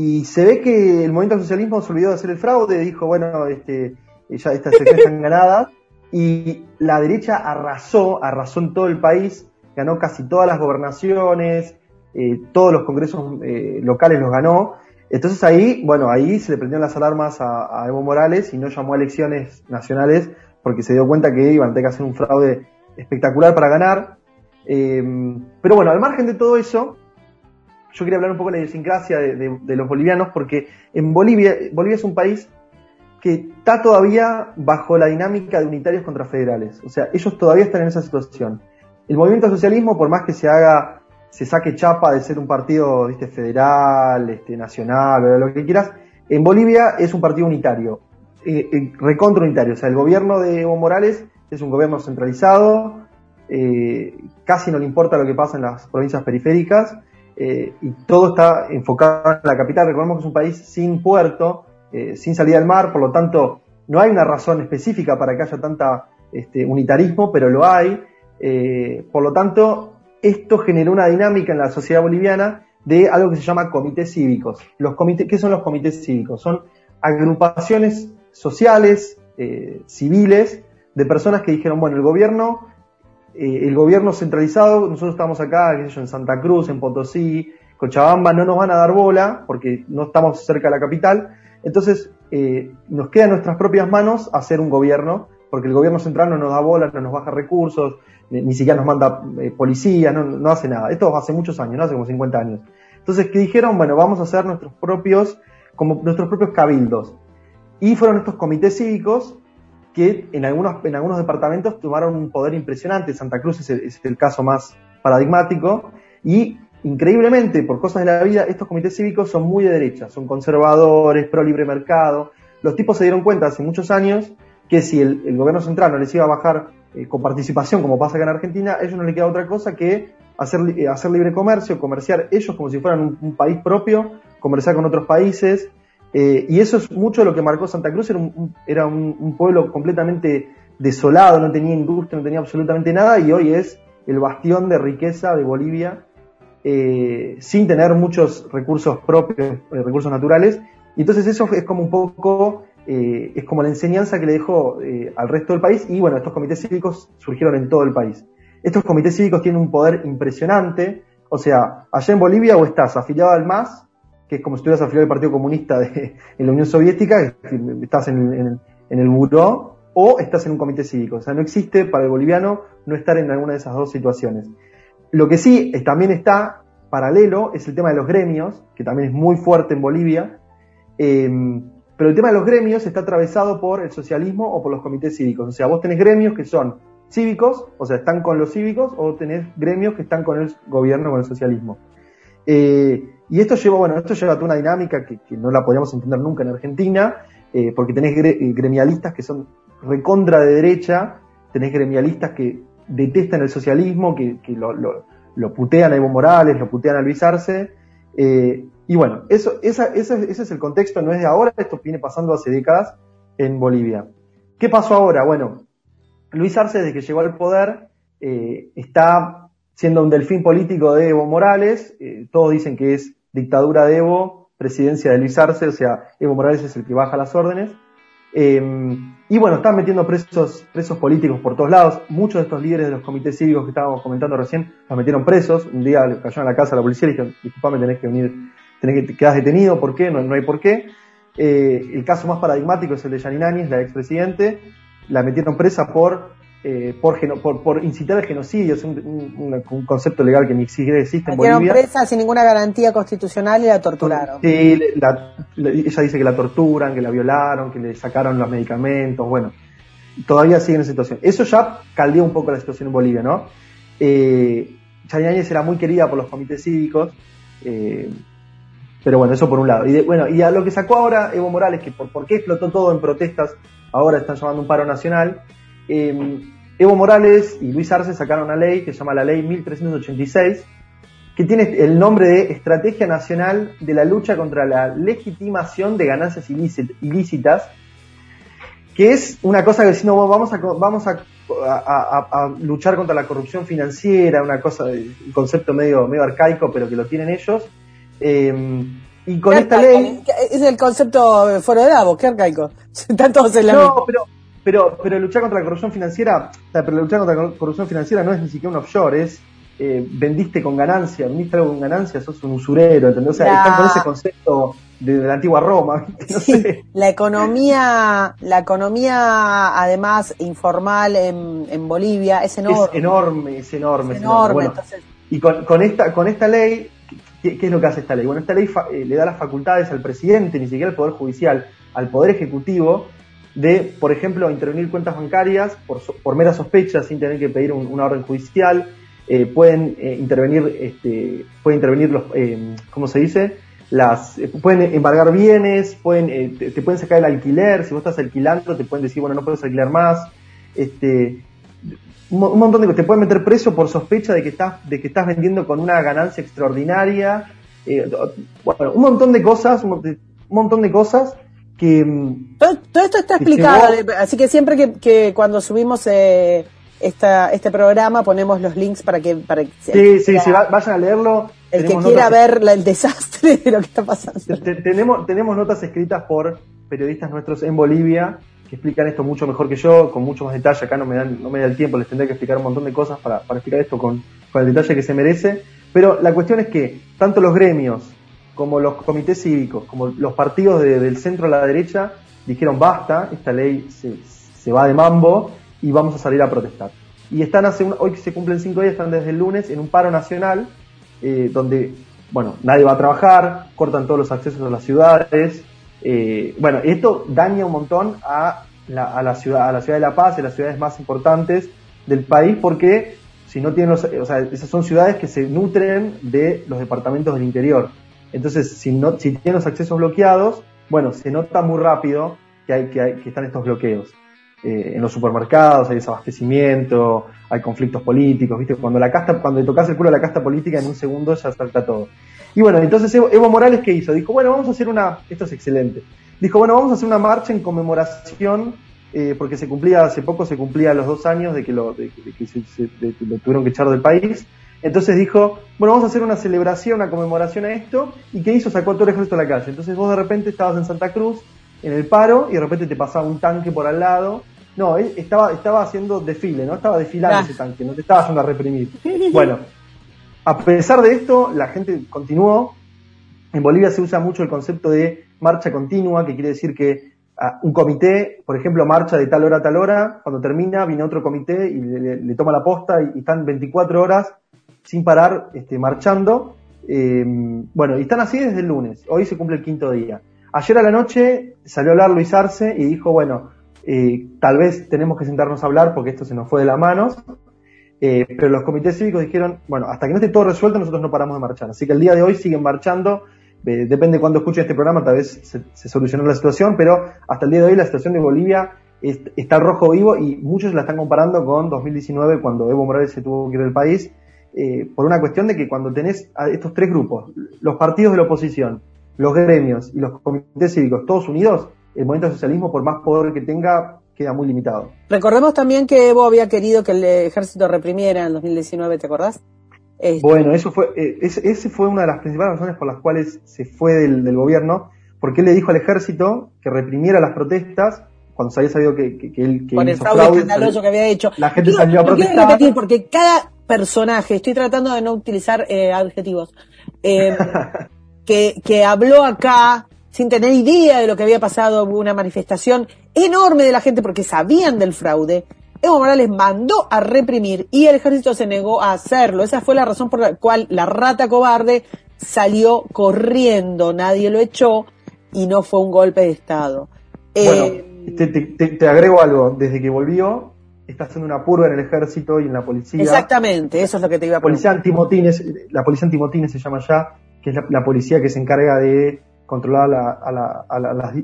y se ve que el movimiento socialismo se olvidó de hacer el fraude, dijo, bueno, este, ya estas elecciones están ganadas y la derecha arrasó, arrasó en todo el país, ganó casi todas las gobernaciones, eh, todos los congresos eh, locales los ganó. Entonces ahí, bueno, ahí se le prendieron las alarmas a, Evo Morales y no llamó a elecciones nacionales porque se dio cuenta que iban a tener que hacer un fraude espectacular para ganar. Eh, pero bueno, al margen de todo eso, yo quería hablar un poco de la idiosincrasia de, los bolivianos, porque en Bolivia, Bolivia es un país que está todavía bajo la dinámica de unitarios contra federales. O sea, ellos todavía están en esa situación. El movimiento socialismo, por más que se haga, se saque chapa de ser un partido ¿viste, federal, este, nacional, lo que quieras, en Bolivia es un partido unitario, eh, eh, recontra unitario. O sea, el gobierno de Evo Morales es un gobierno centralizado, eh, casi no le importa lo que pasa en las provincias periféricas, eh, y todo está enfocado en la capital. Recordemos que es un país sin puerto, eh, sin salida al mar, por lo tanto no hay una razón específica para que haya tanta este, unitarismo, pero lo hay. Eh, por lo tanto, esto generó una dinámica en la sociedad boliviana de algo que se llama comités cívicos. Los comités, ¿Qué son los comités cívicos? Son agrupaciones sociales, civiles, de personas que dijeron, bueno, el gobierno eh, el gobierno centralizado, nosotros estamos acá, en Santa Cruz, en Potosí, Cochabamba, no nos van a dar bola porque no estamos cerca de la capital. Entonces, eh, nos queda en nuestras propias manos hacer un gobierno, porque el gobierno central no nos da bola, no nos baja recursos, ni, siquiera nos manda eh, policía, no, hace nada. Esto hace muchos años, ¿no? hace como 50 años. Entonces, ¿qué dijeron? Bueno, vamos a hacer nuestros propios, como nuestros propios cabildos. Y fueron estos comités cívicos que en algunos, en algunos departamentos tomaron un poder impresionante. Santa Cruz es el, caso más paradigmático. Y increíblemente, por cosas de la vida, estos comités cívicos son muy de derecha, son conservadores, pro libre mercado. Los tipos se dieron cuenta hace muchos años que si el, gobierno central no les iba a bajar eh, con participación, como pasa acá en Argentina, a ellos no les queda otra cosa que hacer, eh, hacer libre comercio, comerciar ellos como si fueran un país propio, comerciar con otros países, eh, y eso es mucho lo que marcó Santa Cruz, era, un, era un, pueblo completamente desolado, no tenía industria, no tenía absolutamente nada, y hoy es el bastión de riqueza de Bolivia, eh, sin tener muchos recursos propios, eh, recursos naturales. Y entonces eso es como un poco, es como la enseñanza que le dejó al resto del país, y bueno, estos comités cívicos surgieron en todo el país. Estos comités cívicos tienen un poder impresionante, o sea, allá en Bolivia o estás afiliado al MAS, que es como si estuvieras afiliado al Partido Comunista de, en la Unión Soviética, estás en, el buró, o estás en un comité cívico. O sea, no existe para el boliviano no estar en alguna de esas dos situaciones. Lo que sí también está paralelo es el tema de los gremios, que también es muy fuerte en Bolivia. Em, pero el tema de los gremios está atravesado por el socialismo o por los comités cívicos. O sea, vos tenés gremios que son cívicos, o sea, están con los cívicos, o tenés gremios que están con el gobierno, con el socialismo. Eh, y esto lleva, bueno, esto lleva a una dinámica que, no la podríamos entender nunca en Argentina, eh, porque tenés eh, gremialistas que son recontra de derecha, tenés gremialistas que detestan el socialismo, que, lo, putean a Evo Morales, lo putean a Luis Arce, y bueno, eso, ese es el contexto, no es de ahora, esto viene pasando hace décadas en Bolivia. ¿Qué pasó ahora? Bueno, Luis Arce, desde que llegó al poder, está siendo un delfín político de Evo Morales, todos dicen que es dictadura de Evo, presidencia de Luis Arce, o sea, Evo Morales es el que baja las órdenes. Em, y bueno, están metiendo presos, presos políticos por todos lados. Muchos de estos líderes de los comités cívicos que estábamos comentando recién los metieron presos. Un día cayeron a la casa de la policía y dijeron, disculpame, tenés que venir, tenés que quedar detenido, ¿por qué? No, no hay por qué. Eh, el caso más paradigmático es el de Yanine la expresidente. La metieron presa por eh, por, por, por, incitar al genocidio, es un, concepto legal que ni siquiera existe en Bolivia. presa sin ninguna garantía constitucional y la torturaron. Sí, ella dice que la torturan, que la violaron, que le sacaron los medicamentos, bueno, todavía sigue en esa situación. Eso ya caldeó un poco la situación en Bolivia, ¿no? Eh, era muy querida por los comités cívicos, eh, pero bueno, eso por un lado. Y bueno, y a lo que sacó ahora Evo Morales, que por, por qué explotó todo en protestas, ahora están llamando un paro nacional, eh, Evo Morales y Luis Arce sacaron una ley que se llama la Ley 1386, que tiene el nombre de Estrategia Nacional de la Lucha contra la Legitimación de Ganancias Ilícitas, que es una cosa que si no vamos a, vamos a, luchar contra la corrupción financiera, una cosa, un concepto medio, medio arcaico, pero que lo tienen ellos. Eh, y con esta ley... Es el concepto fuera de Davos, qué arcaico. Están todos en la No, pero pero, pero luchar contra la corrupción financiera, pero luchar contra la corrupción financiera no es ni siquiera un offshore, es eh, vendiste con ganancia, vendiste algo con ganancia, sos un usurero, ¿entendés? O sea, están con ese concepto de, la antigua Roma, no sé. La economía, la economía además informal en, en Bolivia es enorme. Es enorme, es enorme. Es enorme, Y con, con, esta, con esta ley, ¿qué, es lo que hace esta ley? Bueno, esta ley eh, le da las facultades al presidente, ni siquiera al Poder Judicial, al Poder Ejecutivo, de, por ejemplo, intervenir cuentas bancarias por, por mera sospecha sin tener que pedir una orden judicial. Eh, pueden eh, intervenir, este, pueden intervenir los, eh, ¿cómo se dice? Las, pueden embargar bienes, pueden, te, pueden sacar el alquiler, si vos estás alquilando te pueden decir, bueno, no puedes alquilar más, este, un, montón de cosas, te pueden meter preso por sospecha de que estás, de que estás vendiendo con una ganancia extraordinaria, bueno, un montón de cosas, un montón de cosas que... Mm, todo, esto está explicado, así que siempre que, cuando subimos eh, esta, este programa ponemos los links para que... Para sí, sí, sí, vayan a leerlo. El que quiera ver el desastre de lo que está pasando. tenemos, tenemos notas escritas por periodistas nuestros en Bolivia que explican esto mucho mejor que yo, con mucho más detalle. Acá no me dan, no me da el tiempo, les tendré que explicar un montón de cosas para, para explicar esto con, con el detalle que se merece. Pero la cuestión es que tanto los gremios como los comités cívicos, como los partidos del centro a la derecha, dijeron basta, esta ley se, va de mambo y vamos a salir a protestar. Y están hace hoy que se cumplen cinco días, están desde el lunes en un paro nacional, eh, donde, bueno, nadie va a trabajar, cortan todos los accesos a las ciudades. Eh, bueno, esto daña un montón a la, ciudad, a la ciudad de La Paz, a las ciudades más importantes del país, porque si no tienen los, o sea, esas son ciudades que se nutren de los departamentos del interior. Entonces, si, no, si tienen los accesos bloqueados, bueno, se nota muy rápido que, hay, que, están estos bloqueos. Eh, en los supermercados hay desabastecimiento, hay conflictos políticos, ¿viste? Cuando la casta, cuando le tocas el culo a la casta política, en un segundo ya salta todo. Y bueno, entonces Evo, Morales, ¿qué hizo? Dijo, bueno, vamos a hacer una, esto es excelente, dijo, bueno, vamos a hacer una marcha en conmemoración, eh, porque se cumplía, hace poco se cumplía los dos años de que lo, de, que se, lo tuvieron que echar del país, entonces dijo, bueno, vamos a hacer una celebración, una conmemoración a esto. ¿Y qué hizo? Sacó todo el ejército a la calle. Entonces vos de repente estabas en Santa Cruz, en el paro, y de repente te pasaba un tanque por al lado. No, él estaba, estaba haciendo desfile, ¿no? Estaba desfilando ese tanque, no te estaba haciendo a reprimir. Bueno, a pesar de esto, la gente continuó. En Bolivia se usa mucho el concepto de marcha continua, que quiere decir que un comité, por ejemplo, marcha de tal hora a tal hora, cuando termina viene otro comité y le, toma la posta y, están 24 horas sin parar este, marchando. Eh, bueno, y están así desde el lunes, hoy se cumple el quinto día. Ayer a la noche salió a hablar Luis Arce y dijo, bueno, eh, tal vez tenemos que sentarnos a hablar porque esto se nos fue de las manos, eh, pero los comités cívicos dijeron, bueno, hasta que no esté todo resuelto nosotros no paramos de marchar. Así que el día de hoy siguen marchando depende de cuándo escuche este programa, tal vez se, solucionó la situación, pero hasta el día de hoy la situación de Bolivia está al rojo vivo y muchos la están comparando con 2019 cuando Evo Morales se tuvo que ir del país, eh, por una cuestión de que cuando tenés a estos tres grupos, los partidos de la oposición, los gremios y los comités cívicos, todos unidos, el movimiento socialismo, por más poder que tenga, queda muy limitado. Recordemos también que Evo había querido que el ejército reprimiera en 2019, ¿te acordás? Este, bueno, eso fue, eh, ese, fue una de las principales razones por las cuales se fue del, gobierno, porque él le dijo al ejército que reprimiera las protestas cuando se había sabido que, que, él que Con el fraude, escandaloso que había hecho. La gente salió a protestar. Quiero repetir porque cada personaje, estoy tratando de no utilizar eh, adjetivos, eh, que, que habló acá sin tener idea de lo que había pasado, hubo una manifestación enorme de la gente porque sabían del fraude, Evo Morales mandó a reprimir y el ejército se negó a hacerlo. Esa fue la razón por la cual la rata cobarde salió corriendo, nadie lo echó y no fue un golpe de Estado. Bueno, eh, te, agrego algo, desde que volvió está haciendo una purga en el ejército y en la policía. Exactamente, eso es lo que te iba a policía antimotines, La policía antimotines se llama ya, que es la, policía que se encarga de controlar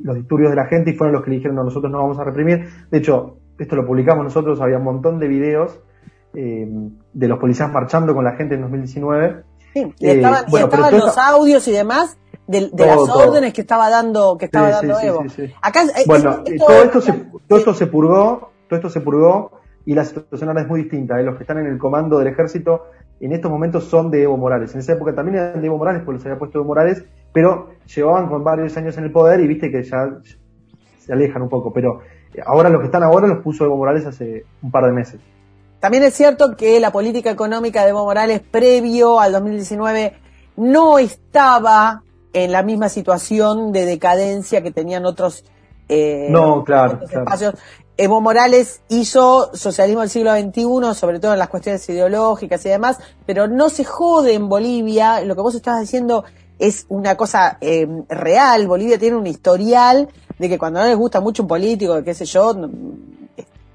los disturbios de la gente y fueron los que le dijeron no, nosotros no vamos a reprimir. De hecho, esto lo publicamos nosotros, había un montón de videos eh, de los policías marchando con la gente en 2019. Sí, y estaban, eh, los audios y demás de, las órdenes que estaba dando que estaba dando Evo. Acá, eh, bueno, todo esto se todo esto se purgó, todo esto se purgó y la situación ahora es muy distinta. Los que están en el comando del ejército en estos momentos son de Evo Morales. En esa época también eran de Evo Morales, porque los había puesto Evo Morales, pero llevaban con varios años en el poder y viste que ya se alejan un poco. Pero Ahora los que están ahora los puso Evo Morales hace un par de meses. También es cierto que la política económica de Evo Morales previo al 2019 no estaba en la misma situación de decadencia que tenían otros, eh, no, claro, espacios. Evo Morales hizo socialismo del siglo XXI, sobre todo en las cuestiones ideológicas y demás, pero no se jode en Bolivia. Lo que vos estabas diciendo es una cosa eh, real. Bolivia tiene un historial de que cuando no les gusta mucho un político, qué sé yo,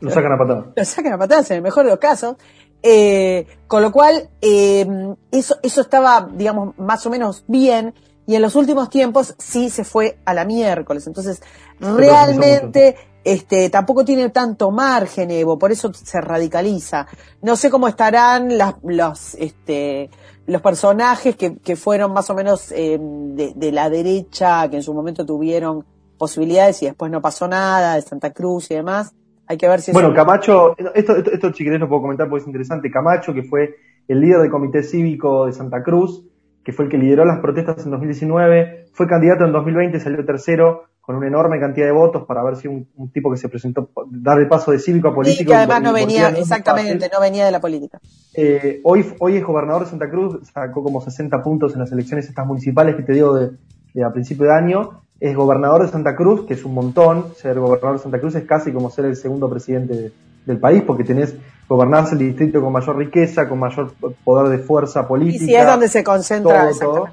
lo sacan a patadas. Lo sacan a patadas en el mejor de los casos. Eh, con lo cual, eh, eso, eso estaba, digamos, más o menos bien. Y en los últimos tiempos sí se fue a la miércoles. Entonces, realmente, este, tampoco tiene tanto margen Evo, por eso se radicaliza. No sé cómo estarán las, los, este, los personajes que, que fueron más o menos eh, de, de la derecha, que en su momento tuvieron posibilidades y después no pasó nada, de Santa Cruz y demás. Hay que ver si... Bueno, Camacho, esto, esto, esto si lo puedo comentar porque es interesante. Camacho, que fue el líder del Comité Cívico de Santa Cruz, que fue el que lideró las protestas en 2019, fue candidato en 2020, salió tercero con una enorme cantidad de votos para ver si un, tipo que se presentó, dar el paso de cívico a político. Y que además no venía, exactamente, no venía de la política. Eh, hoy, hoy es gobernador de Santa Cruz, sacó como 60 puntos en las elecciones estas municipales que te digo de, de a principio de año, es gobernador de Santa Cruz, que es un montón, ser gobernador de Santa Cruz es casi como ser el segundo presidente del país, porque tenés gobernarse el distrito con mayor riqueza, con mayor poder de fuerza política. Y si es donde se concentra. Todo,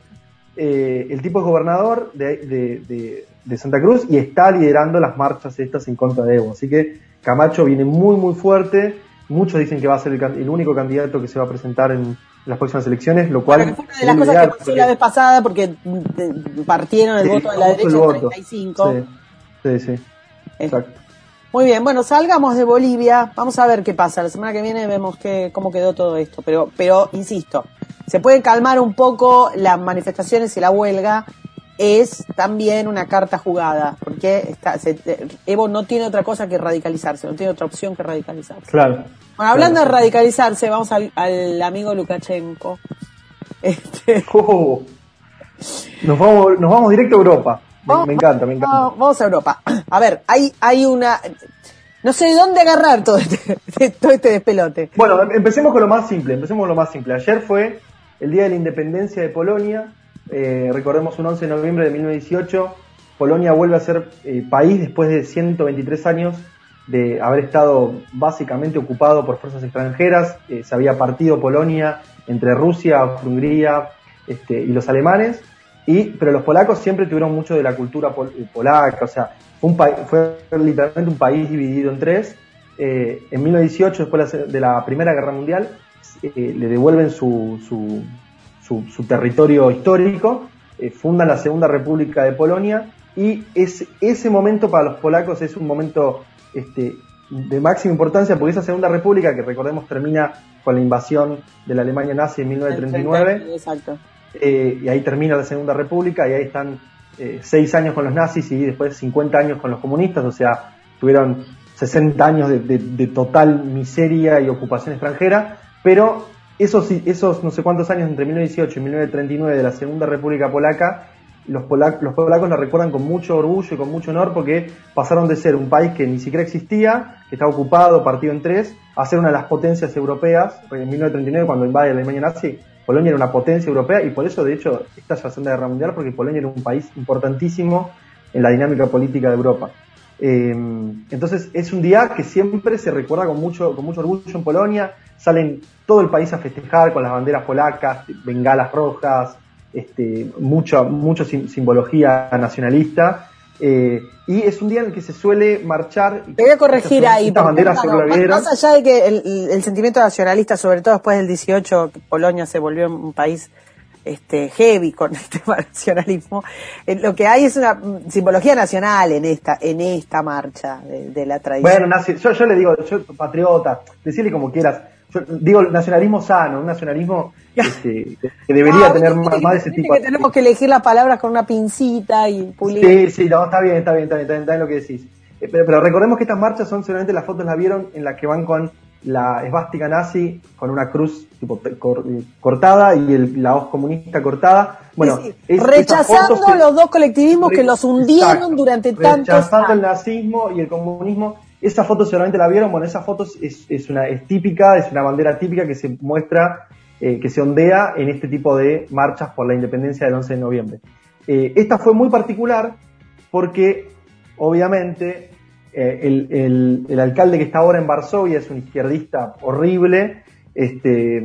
eh, el tipo es gobernador de, Santa Cruz y está liderando las marchas estas en contra de Evo. Así que Camacho viene muy, muy fuerte. Muchos dicen que va a ser el único candidato que se va a presentar en, las próximas elecciones, lo cual... fue una de las cosas que pasó la vez pasada porque partieron el voto de la derecha en 35. Sí, sí, exacto. Muy bien, bueno, salgamos de Bolivia, vamos a ver qué pasa. La semana que viene vemos que, cómo quedó todo esto, pero, pero insisto, se pueden calmar un poco las manifestaciones y la huelga, es también una carta jugada, porque está, Evo no tiene otra cosa que radicalizarse, no tiene otra opción que radicalizarse. Claro. Bueno, hablando de radicalizarse, vamos al, amigo Lukashenko. Este... Oh. nos, vamos, nos vamos directo a Europa. Me, encanta, me encanta. Vamos, a Europa. A ver, hay, hay una... No sé de dónde agarrar todo este, todo este despelote. Bueno, empecemos con lo más simple, empecemos con lo más simple. Ayer fue el Día de la Independencia de Polonia, eh, recordemos un 11 de noviembre de 1918, Polonia vuelve a ser eh, país después de 123 años de haber estado básicamente ocupado por fuerzas extranjeras. Eh, se había partido Polonia entre Rusia, Hungría este, y los alemanes. Y, pero los polacos siempre tuvieron mucho de la cultura polaca, o sea, fue, literalmente un país dividido en tres. en 1918, después de la Primera Guerra Mundial, le devuelven su, su, territorio histórico, fundan la Segunda República de Polonia y ese, ese momento para los polacos es un momento este, de máxima importancia porque esa Segunda República, que recordemos termina con la invasión de la Alemania nazi en 1939, Exacto. Eh, y ahí termina la Segunda República y ahí están eh, seis años con los nazis y después 50 años con los comunistas, o sea, tuvieron 60 años de, de total miseria y ocupación extranjera, pero esos, esos no sé cuántos años entre 1918 y 1939 de la Segunda República Polaca los, polacos, los polacos recuerdan con mucho orgullo y con mucho honor porque pasaron de ser un país que ni siquiera existía, que estaba ocupado, partido en tres, a ser una de las potencias europeas. En 1939, cuando invade la Alemania nazi, Polonia era una potencia europea y por eso, de hecho, esta es la Segunda Guerra Mundial porque Polonia era un país importantísimo en la dinámica política de Europa. Eh, entonces es un día que siempre se recuerda con mucho, con mucho orgullo en Polonia. Salen todo el país a festejar con las banderas polacas, bengalas rojas, este, mucha, mucha simbología nacionalista. Eh, y es un día en el que se suele marchar. Te voy a corregir ahí. más, allá de que el, sentimiento nacionalista, sobre todo después del 18, Polonia se volvió un país este, heavy con el tema nacionalismo, eh, lo que hay es una simbología nacional en esta, en esta marcha de, la tradición. Bueno, yo, yo le digo, yo patriota, decirle como quieras, digo nacionalismo sano, un nacionalismo este, que debería tener más, de ese tipo. Que tenemos que elegir las palabras con una pincita y pulir. Sí, sí, no, está bien, está bien, está bien, está bien, lo que decís. Eh, pero, recordemos que estas marchas son seguramente las fotos las vieron en las que van con la esvástica nazi con una cruz tipo cortada y la hoz comunista cortada. Bueno, rechazando los dos colectivismos que los hundieron durante tantos años. Rechazando el nazismo y el comunismo esa foto seguramente la vieron, bueno, esa foto es, es, una, es típica, es una bandera típica que se muestra, eh, que se ondea en este tipo de marchas por la independencia del 11 de noviembre. Eh, esta fue muy particular porque, obviamente, eh, el, el, alcalde que está ahora en Varsovia es un izquierdista horrible, este,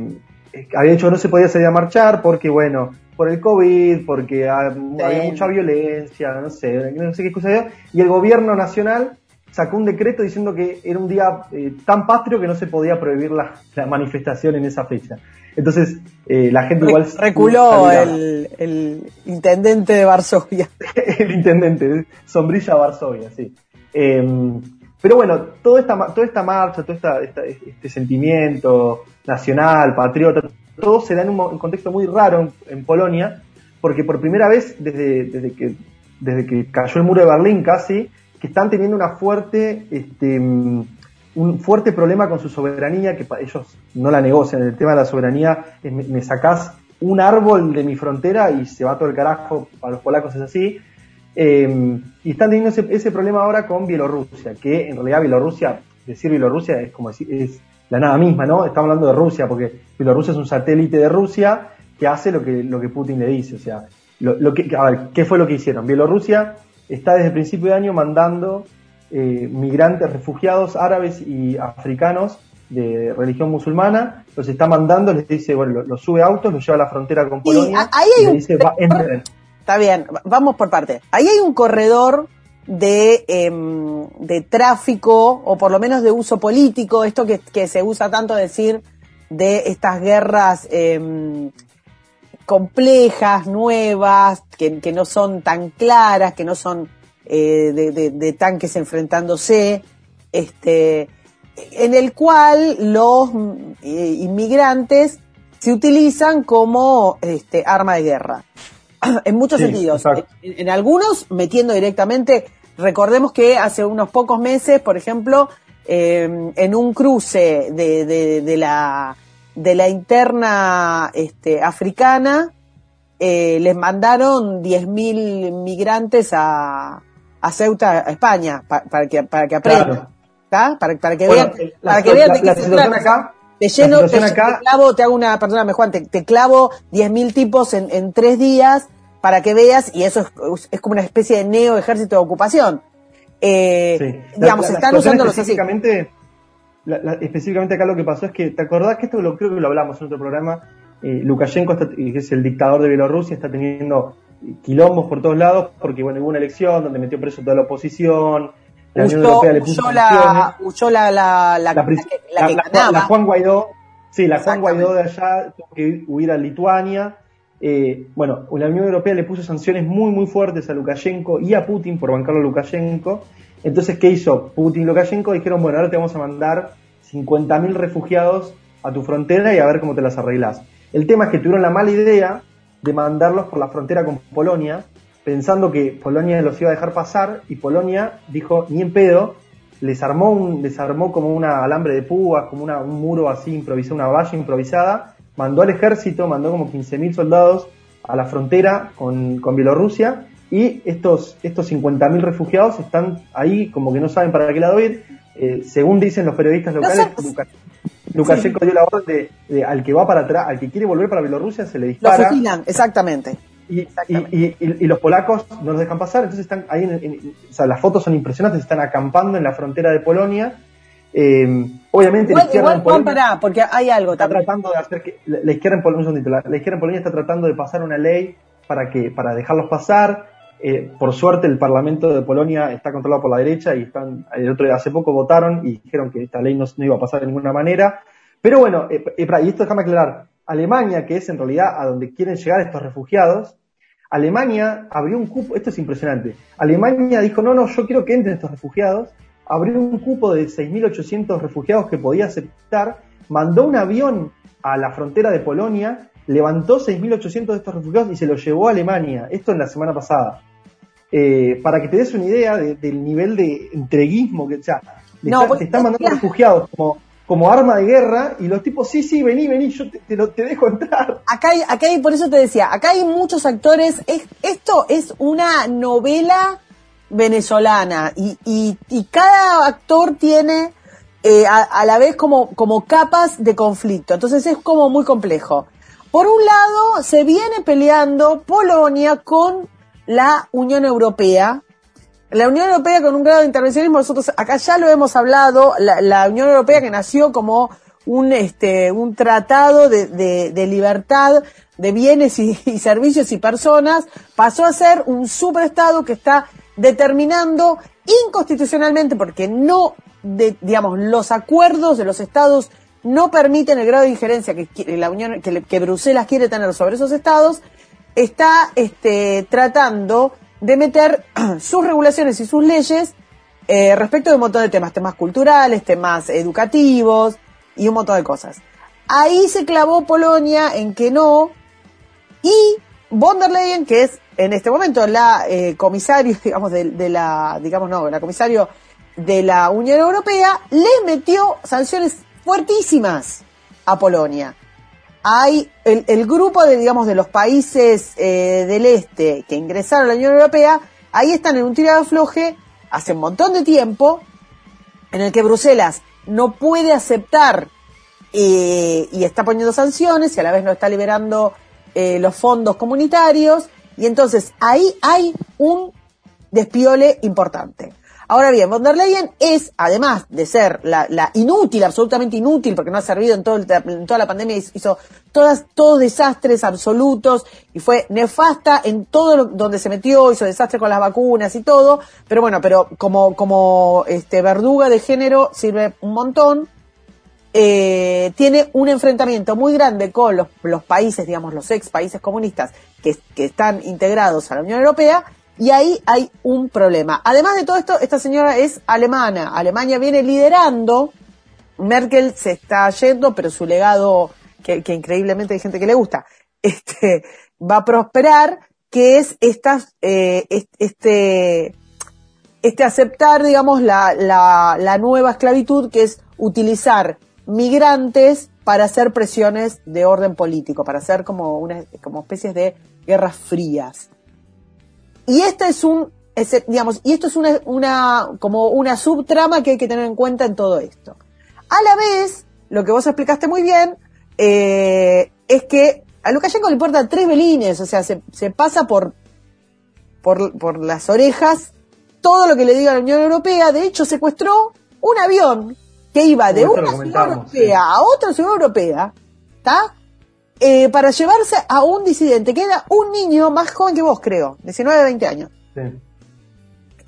había dicho que no se podía salir a marchar porque, bueno, por el COVID, porque había mucha violencia, no sé, no sé qué cosa y el gobierno nacional sacó un decreto diciendo que era un día eh, tan patrio que no se podía prohibir la, manifestación en esa fecha. Entonces, eh, la gente igual... Reculó el, intendente de Varsovia. el intendente, Sombrilla Varsovia, sí. Em, pero bueno, toda esta, toda esta marcha, todo esta, este sentimiento nacional, patriota, todo se da en un, contexto muy raro en, Polonia, porque por primera vez desde, desde, que, desde que cayó el muro de Berlín casi, que están teniendo una fuerte, este, un fuerte problema con su soberanía, que ellos no la negocian. El tema de la soberanía me, sacás un árbol de mi frontera y se va todo el carajo, para los polacos es así. Em, y están teniendo ese, problema ahora con Bielorrusia, que en realidad Bielorrusia, decir Bielorrusia es como decir, es la nada misma, ¿no? Estamos hablando de Rusia, porque Bielorrusia es un satélite de Rusia que hace lo que, lo que Putin le dice. O sea, a ver, ¿qué fue lo que hicieron? Bielorrusia está desde el principio de año mandando eh, migrantes, refugiados árabes y africanos de religión musulmana, los está mandando, les dice, bueno, los sube autos, los lleva a la frontera con Polonia, y, les dice, va, Está bien, vamos por parte. Ahí hay un corredor de, em, de tráfico, o por lo menos de uso político, esto que, que se usa tanto decir de estas guerras eh, complejas, nuevas, que, que, no son tan claras, que no son eh, de, tanques enfrentándose, este, en el cual los eh, inmigrantes se utilizan como este, arma de guerra. en muchos sentidos. En, algunos metiendo directamente, recordemos que hace unos pocos meses, por ejemplo, eh, en un cruce de, de la de la interna este, africana, eh, les mandaron 10.000 migrantes a, a Ceuta, a España, para, que, para que aprendan. Para, para, que vean, para que vean trata. Acá, te lleno, te, clavo, te hago una, perdóname Juan, te, te clavo 10.000 tipos en, en tres días para que veas, y eso es, es como una especie de neo ejército de ocupación. Eh, Digamos, están usando los así. específicamente acá lo que pasó es que, ¿te acordás que esto lo creo que lo hablamos en otro programa? Eh, Lukashenko, que es el dictador de Bielorrusia, está teniendo quilombos por todos lados porque bueno hubo una elección donde metió preso toda la oposición la Unión Europea le puso la, la, la, la, la, Juan Guaidó sí la Juan Guaidó de allá tuvo que huir a Lituania eh, bueno, la Unión Europea le puso sanciones muy, muy fuertes a Lukashenko y a Putin por bancarlo a Lukashenko. Entonces, ¿qué hizo? Putin y Lukashenko dijeron, bueno, ahora te vamos a mandar 50.000 refugiados a tu frontera y a ver cómo te las arreglas. El tema es que tuvieron la mala idea de mandarlos por la frontera con Polonia, pensando que Polonia los iba a dejar pasar y Polonia dijo, ni en pedo, les armó, un, les armó como un alambre de púas, como una, un muro así improvisado, una valla improvisada, mandó al ejército, mandó como 15.000 soldados a la frontera con, con Bielorrusia y estos, estos 50.000 refugiados están ahí como que no saben para qué lado ir. Eh, según dicen los periodistas locales, Lukashenko dio la orden de, al que va para atrás, al que quiere volver para Bielorrusia se le dispara. Lo fusilan, exactamente. Y, y, y, los polacos no los dejan pasar, entonces están ahí, o sea, las fotos son impresionantes, están acampando en la frontera de Polonia eh, obviamente la izquierda en Polonia porque hay algo está tratando de hacer que la, izquierda en Polonia, la, izquierda en Polonia está tratando de pasar una ley para que para dejarlos pasar. Eh, por suerte el Parlamento de Polonia está controlado por la derecha y están el otro hace poco votaron y dijeron que esta ley no, iba a pasar de ninguna manera. Pero bueno, eh, y esto déjame aclarar, Alemania, que es en realidad a donde quieren llegar estos refugiados, Alemania abrió un cupo, esto es impresionante, Alemania dijo, no, no, yo quiero que entren estos refugiados, abrió un cupo de 6.800 refugiados que podía aceptar, mandó un avión a la frontera de Polonia, levantó 6.800 de estos refugiados y se los llevó a Alemania. Esto en la semana pasada. Eh, para que te des una idea del nivel de entreguismo que, o sea, te están mandando refugiados como, como arma de guerra y los tipos, sí, sí, vení, vení, yo te, te, dejo entrar. Acá hay, acá hay, por eso te decía, acá hay muchos actores, esto es una novela venezolana y, y, y cada actor tiene eh, a, la vez como, como capas de conflicto. Entonces es como muy complejo. Por un lado, se viene peleando Polonia con la Unión Europea. La Unión Europea con un grado de intervencionismo, nosotros acá ya lo hemos hablado, la, la Unión Europea que nació como un, este, un tratado de, de, libertad de bienes y, servicios y personas, pasó a ser un superestado que está determinando inconstitucionalmente, porque no, de, digamos, los acuerdos de los estados no permiten el grado de injerencia que la Unión, que, Bruselas quiere tener sobre esos estados, está este, tratando de meter sus regulaciones y sus leyes eh, respecto de un montón de temas, temas culturales, temas educativos y un montón de cosas. Ahí se clavó Polonia en que no, y von der Leyen, que es en este momento la eh, comisario, digamos, de, la, digamos, no, la comisario de la Unión Europea, le metió sanciones fuertísimas a Polonia. Hay el, grupo de, digamos, de los países eh, del este que ingresaron a la Unión Europea, ahí están en un tirado de floje hace un montón de tiempo, en el que Bruselas no puede aceptar eh, y está poniendo sanciones y a la vez no está liberando los fondos comunitarios y entonces ahí hay un despiole importante. Ahora bien, von der Leyen es, además de ser la, la inútil, absolutamente inútil, porque no ha servido en, todo en toda la pandemia, hizo todas, todos desastres absolutos y fue nefasta en todo lo, donde se metió, hizo desastre con las vacunas y todo, pero bueno, pero como, como este, verduga de género sirve un montón. Eh, tiene un enfrentamiento muy grande con los países, digamos, los ex países comunistas que, están integrados a la Unión Europea y ahí hay un problema. Además de todo esto, esta señora es alemana. Alemania viene liderando. Merkel se está yendo, pero su legado, que, increíblemente hay gente que le gusta, este, va a prosperar, que es esta, eh, este, este aceptar, digamos, la, la, la nueva esclavitud, que es utilizar migrantes para hacer presiones de orden político, para hacer como una como especies de guerras frías. Y este es un digamos, y esto es una, una como una subtrama que hay que tener en cuenta en todo esto. A la vez, lo que vos explicaste muy bien, eh, es que a Lukashenko le importan tres belines, o sea, se, se pasa por, por, por las orejas todo lo que le diga la Unión Europea. De hecho, secuestró un avión que iba de una ciudad europea a otra ciudad europea, ¿está? Eh, para llevarse a un disidente, que era un niño más joven que vos, creo, 19, 20 años. Sí.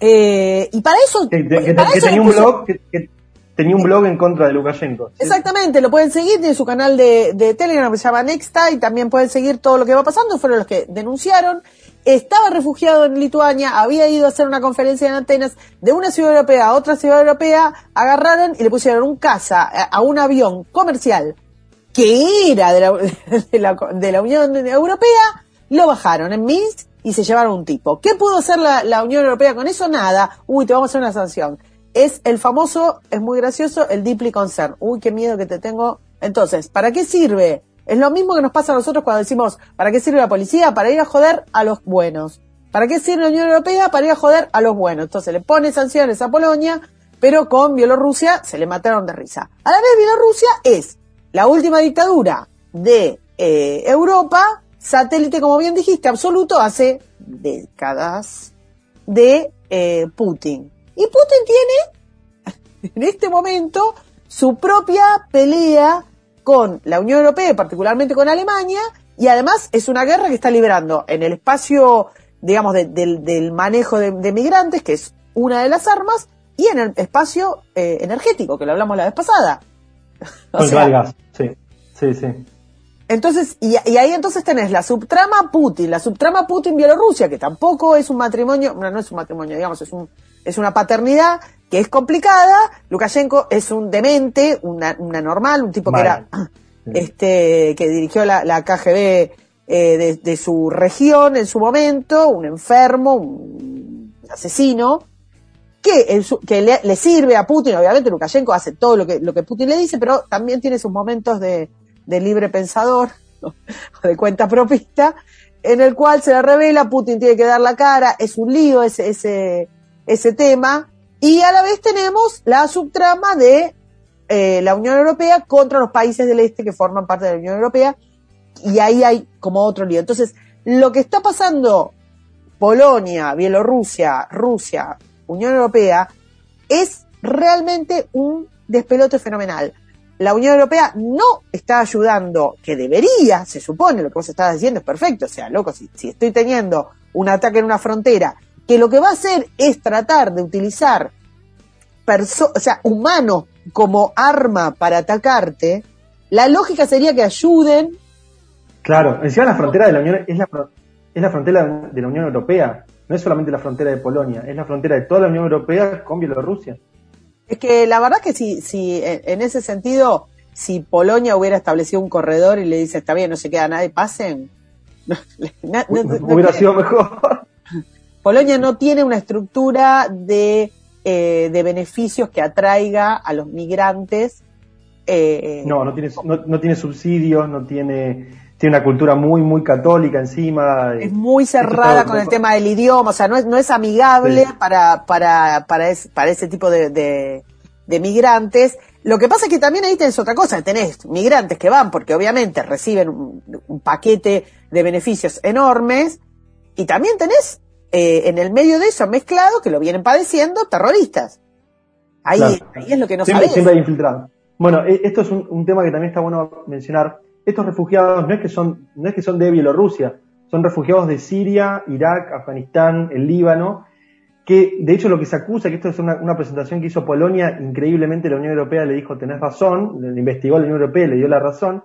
Eh, y para eso... Que, tenía un blog... Que, tenía un blog en contra de Lukashenko. Exactamente, lo pueden seguir, tiene su canal de, de Telegram que se llama Nexta y también pueden seguir todo lo que va pasando, fueron los que denunciaron estaba refugiado en Lituania, había ido a hacer una conferencia en Atenas, de una ciudad europea a otra ciudad europea, agarraron y le pusieron un casa a, un avión comercial que era de la, de la, Unión Europea, lo bajaron en Minsk y se llevaron un tipo. ¿Qué pudo hacer la, Unión Europea con eso? Nada. Uy, te vamos a hacer una sanción. Es el famoso, es muy gracioso, el deeply concern. Uy, qué miedo que te tengo. Entonces, ¿para qué sirve es lo mismo que nos pasa a nosotros cuando decimos, ¿para qué sirve la policía? Para ir a joder a los buenos. ¿Para qué sirve la Unión Europea? Para ir a joder a los buenos. Entonces le pone sanciones a Polonia, pero con Bielorrusia se le mataron de risa. A la vez Bielorrusia es la última dictadura de eh, Europa, satélite, como bien dijiste, absoluto hace décadas de eh, Putin. Y Putin tiene, en este momento, su propia pelea con la Unión Europea y particularmente con Alemania, y además es una guerra que está librando en el espacio, digamos, del manejo de, migrantes, que es una de las armas, y en el espacio eh, energético, que lo hablamos la vez pasada. o sea, sí, sí. Entonces, y, ahí entonces tenés la subtrama Putin, la subtrama Putin-Bielorrusia, que tampoco es un matrimonio, no, no es un matrimonio, digamos, es, un, es una paternidad que es complicada. Lukashenko es un demente, una, una normal, un tipo que era, este, que dirigió la, la KGB eh, de, su región en su momento, un enfermo, un asesino, que, que le, sirve a Putin, obviamente Lukashenko hace todo lo que, lo que Putin le dice, pero también tiene sus momentos de, de libre pensador, o de cuenta propista, en el cual se le revela, Putin tiene que dar la cara, es un lío ese, ese, ese tema, y a la vez tenemos la subtrama de eh, la Unión Europea contra los países del este que forman parte de la Unión Europea, y ahí hay como otro lío. Entonces, lo que está pasando Polonia, Bielorrusia, Rusia, Unión Europea, es realmente un despelote fenomenal. La Unión Europea no está ayudando, que debería, se supone, lo que vos estabas diciendo es perfecto, o sea, loco, si, si estoy teniendo un ataque en una frontera que lo que va a hacer es tratar de utilizar o sea, humanos como arma para atacarte, la lógica sería que ayuden. Claro, encima la frontera de la Unión es la, es la frontera de la Unión Europea, no es solamente la frontera de Polonia, es la frontera de toda la Unión Europea con Bielorrusia. Es que la verdad que si, si en ese sentido, si Polonia hubiera establecido un corredor y le dice, está bien, no se queda nadie, pasen, hubiera sido mejor. Polonia no tiene una estructura de, eh, de beneficios que atraiga a los migrantes. Eh, no, no tiene, no, tiene subsidios, no tiene, tiene una cultura muy, muy católica encima. Es muy cerrada con el tema del idioma, o sea, no es, no es amigable para, para, para, para ese tipo de, de, migrantes. Lo que pasa es que también ahí tenés otra cosa, tenés migrantes que van porque obviamente reciben un paquete de beneficios enormes y también tenés eh, en el medio de eso mezclado, que lo vienen padeciendo, terroristas. Ahí, ahí es lo que no siempre, Siempre hay infiltrados. Bueno, e, esto es un, tema que también está bueno mencionar. Estos refugiados no es que son, no es que son de Bielorrusia, son refugiados de Siria, Irak, Afganistán, el Líbano, que de hecho lo que se acusa, que esto es una, presentación que hizo Polonia, increíblemente la Unión Europea le dijo tenés razón, le investigó la Unión Europea y le dio la razón,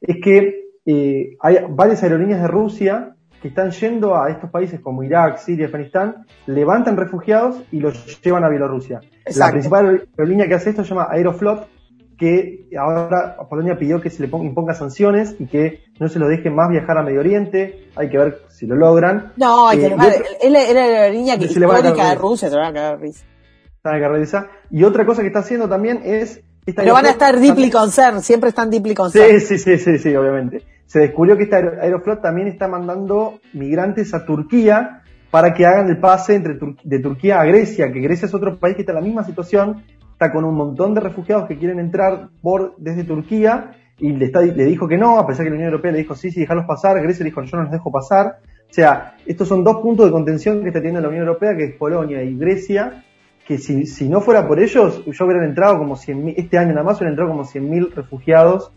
es que eh, hay varias aerolíneas de Rusia que están yendo a estos países como Irak, Siria, Afganistán, levantan refugiados y los llevan a Bielorrusia. La principal aerolínea que hace esto se llama Aeroflot, que ahora Polonia pidió que se le imponga sanciones y que no se lo deje más viajar a Medio Oriente. Hay que ver si lo logran. No, eh, es la aerolínea que histórica de Rusia, se va a cagar risa. Y otra cosa que está haciendo también es... Pero van a estar deeply concerned, siempre están deeply concerned. Sí, sí, sí, sí, sí, obviamente se descubrió que esta Aeroflot también está mandando migrantes a Turquía para que hagan el pase entre de Turquía a Grecia, que Grecia es otro país que está en la misma situación, está con un montón de refugiados que quieren entrar por desde Turquía y le, está, le dijo que no, a pesar que la Unión Europea le dijo sí, sí, dejarlos pasar, Grecia le dijo yo no los dejo pasar. O sea, estos son dos puntos de contención que está teniendo la Unión Europea, que es Polonia y Grecia, que si, si no fuera por ellos, yo hubieran entrado como 100 este año nada más hubieran entrado como 100.000 refugiados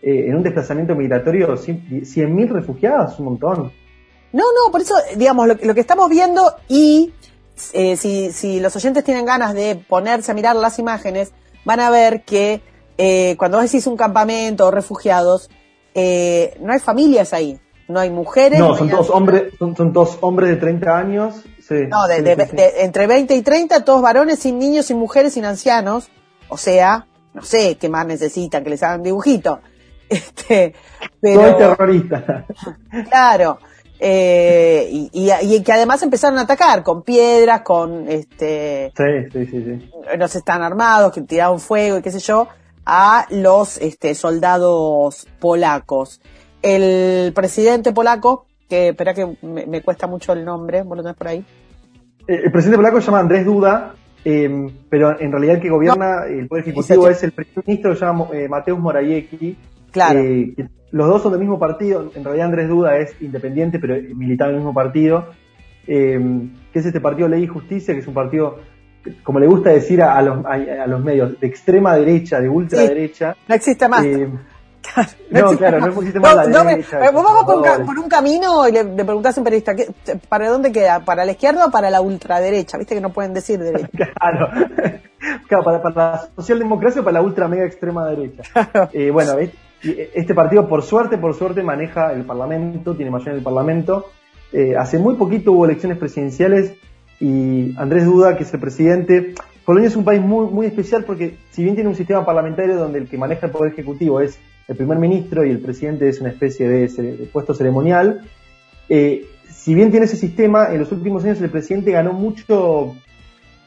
eh, en un desplazamiento migratorio, 100.000 refugiados, un montón. No, no, por eso, digamos, lo, lo que estamos viendo y eh, si, si los oyentes tienen ganas de ponerse a mirar las imágenes, van a ver que eh, cuando decís un campamento o refugiados, eh, no hay familias ahí, no hay mujeres. No, son todos hombres, son, son todos hombres de 30 años. Sí, no, de, sí, de, sí, sí. de- entre 20 y 30, todos varones, sin niños, sin mujeres, sin ancianos. O sea, no sé qué más necesitan, que les hagan dibujito. Este, pero, Soy terrorista. Claro. Eh, y, y- y que además empezaron a atacar con piedras, con este, Sí, sí, sí, sí. los están armados, que tiraron fuego y qué sé yo, a los este, soldados polacos. El presidente polaco, que espera que me, me cuesta mucho el nombre, vos lo tenés por ahí. Eh, El presidente polaco se llama Andrés Duda, eh, pero en realidad el que gobierna el Poder Ejecutivo es el primer ministro que se llama eh, Mateusz Morawiecki. Claro. Eh, los dos son del mismo partido. En realidad Andrés Duda es independiente, pero militaba en el mismo partido. eh, que es este partido Ley y Justicia, que es un partido, como le gusta decir a, a los, a, a los medios, de extrema derecha, de ultraderecha. No existe más. Eh, No no, existe claro, más. no existe más la no me- eh, vos vas por un, por camino y le, le preguntás a un periodista, ¿qué- ¿para dónde queda? ¿Para la izquierda o para la ultraderecha? Viste que no pueden decir derecha. Claro. Claro, para, para la socialdemocracia o para la ultra mega extrema derecha. Eh, bueno, este partido por suerte, por suerte maneja el Parlamento, tiene mayoría en el Parlamento. Eh, hace muy poquito hubo elecciones presidenciales y Andrés Duda, que es el presidente, Polonia es un país muy, muy especial porque si bien tiene un sistema parlamentario donde el que maneja el poder ejecutivo es el primer ministro y el presidente es una especie de puesto ceremonial, eh, si bien tiene ese sistema, en los últimos años el presidente ganó mucho,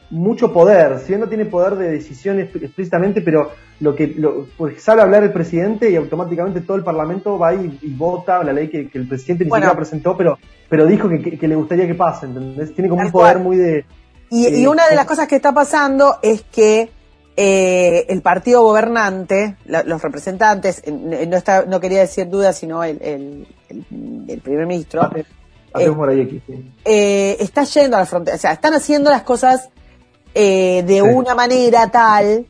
mucho poder. Si bien no tiene poder de decisión exp- explícitamente, pero lo que lo, pues sale a hablar el presidente y automáticamente todo el parlamento va y, y vota la ley que, que el presidente ni Bueno. siquiera presentó, pero, pero dijo que, que- que le gustaría que pase, ¿entendés? Tiene como un poder cual. muy de... Y, Eh, y una de las cosas que está pasando es que eh, el partido gobernante, la- los representantes, eh, no, está, no quería decir duda, sino el, el, el- el primer ministro, sí. eh, está yendo a la frontera, o sea, están haciendo las cosas eh, de Sí. una manera tal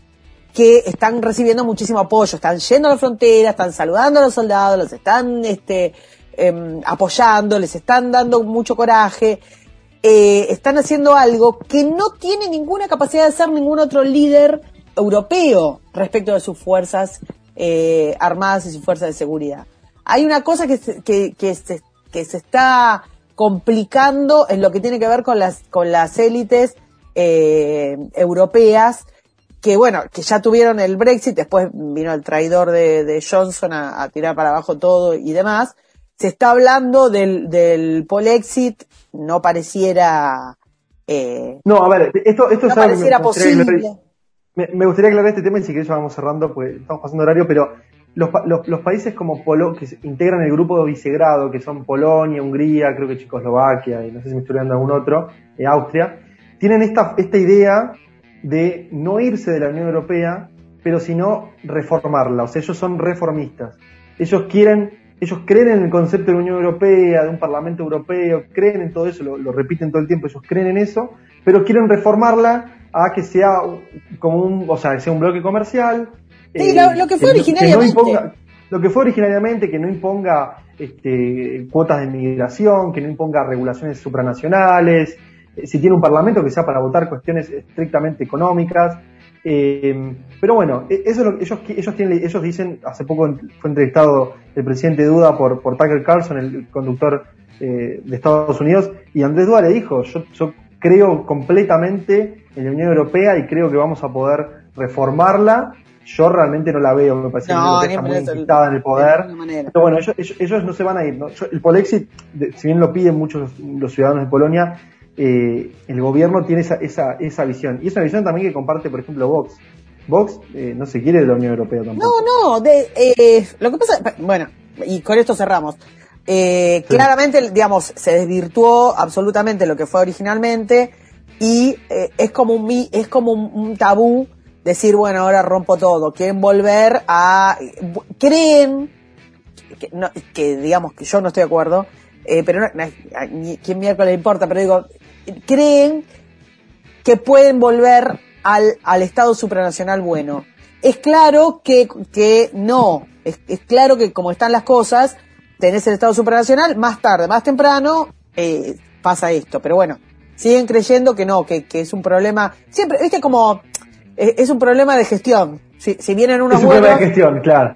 que están recibiendo muchísimo apoyo, están yendo a la frontera, están saludando a los soldados, los están este, em, apoyando, les están dando mucho coraje, eh, están haciendo algo que no tiene ninguna capacidad de hacer ningún otro líder europeo respecto de sus fuerzas eh, armadas y sus fuerzas de seguridad. Hay una cosa que se, que, que se, que se está complicando en lo que tiene que ver con las, con las élites eh, europeas, que bueno, que ya tuvieron el Brexit, después vino el traidor de, de Johnson a, a tirar para abajo todo y demás. Se está hablando del, del Polexit, no pareciera, eh, No, a ver, esto, esto no es algo que me pareciera gustaría aclarar- posible. Me, me gustaría aclarar este tema y si querés ya vamos cerrando, pues estamos pasando horario, pero los, los, los países como Polo, que integran el grupo de Visegrado, que son Polonia, Hungría, creo que Checoslovaquia, y no sé si me estoy olvidando algún otro, eh, Austria, tienen esta, esta idea de no irse de la Unión Europea, pero sino reformarla. O sea, ellos son reformistas. Ellos quieren, ellos creen en el concepto de la Unión Europea, de un Parlamento Europeo, creen en todo eso, lo, lo repiten todo el tiempo, ellos creen en eso, pero quieren reformarla a que sea como un, o sea, que sea un bloque comercial. Sí, lo- lo que fue no- originariamente. no imponga- lo que fue originariamente, que no imponga este, cuotas de migración, que no imponga regulaciones supranacionales, eh, si tiene un parlamento que sea para votar cuestiones estrictamente económicas. Eh, pero bueno, e- eso es lo que ellos, ellos, tienen, ellos dicen, hace poco fue entrevistado el presidente Duda por, por Tucker Carlson, el conductor eh, de Estados Unidos, y Andrés Duda le dijo, yo, yo creo completamente en la Unión Europea y creo que vamos a poder reformarla. Yo realmente no la veo, me parece que No, está muy enquistada en el de poder. Pero bueno, ellos, ellos, ellos no se van a ir. ¿no? Yo- el Polexit, si bien lo piden muchos los, los ciudadanos de Polonia, eh, el gobierno tiene esa, esa, esa visión. Y es una visión también que comparte, por ejemplo, Vox. Vox eh, no se quiere de la Unión Europea tampoco. No, no, de, eh, lo que pasa, bueno, y con esto cerramos. Eh, Sí. Claramente, digamos, se desvirtuó absolutamente lo que fue originalmente y eh, es como un es como un, un tabú decir, bueno, ahora rompo todo, quieren volver a, creen, que, no, que digamos que yo no estoy de acuerdo, eh, pero no, quién miércoles le importa, pero digo, creen que pueden volver al, al Estado supranacional bueno. Es claro que, que no, es, es claro que como están las cosas, tenés el Estado supranacional, más tarde, más temprano, eh, pasa esto. Pero bueno, siguen creyendo que no, que, que es un problema, siempre, viste como, es, es un problema de gestión. Si, si vienen unos Es un problema de gestión, claro.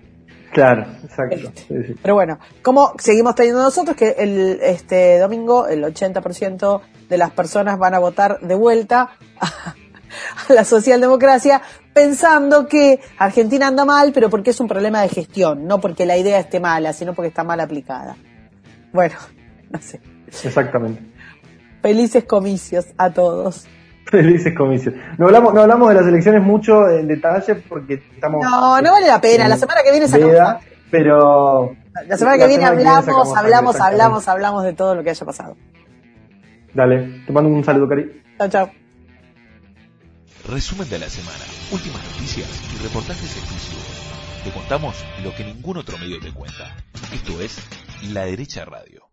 Claro, exacto. Este, Sí, sí. Pero bueno, como seguimos teniendo nosotros que el este domingo el 80% de las personas van a votar de vuelta a, a la socialdemocracia pensando que Argentina anda mal, pero porque es un problema de gestión, no porque la idea esté mala, sino porque está mal aplicada. Bueno, no sé. Exactamente. Felices comicios a todos. Felices comicios. No hablamos, no hablamos de las elecciones mucho en detalle porque estamos. No, no vale la pena. La semana que viene sacamos. Pero. La semana que viene hablamos, sacamos hablamos, exactamente. hablamos, hablamos de todo lo que haya pasado. Dale, te mando un saludo, Cari. Chao, chao. Resumen de la semana, últimas noticias y reportajes exclusivos. Te contamos lo que ningún otro medio te cuenta. Esto es La Derecha Radio.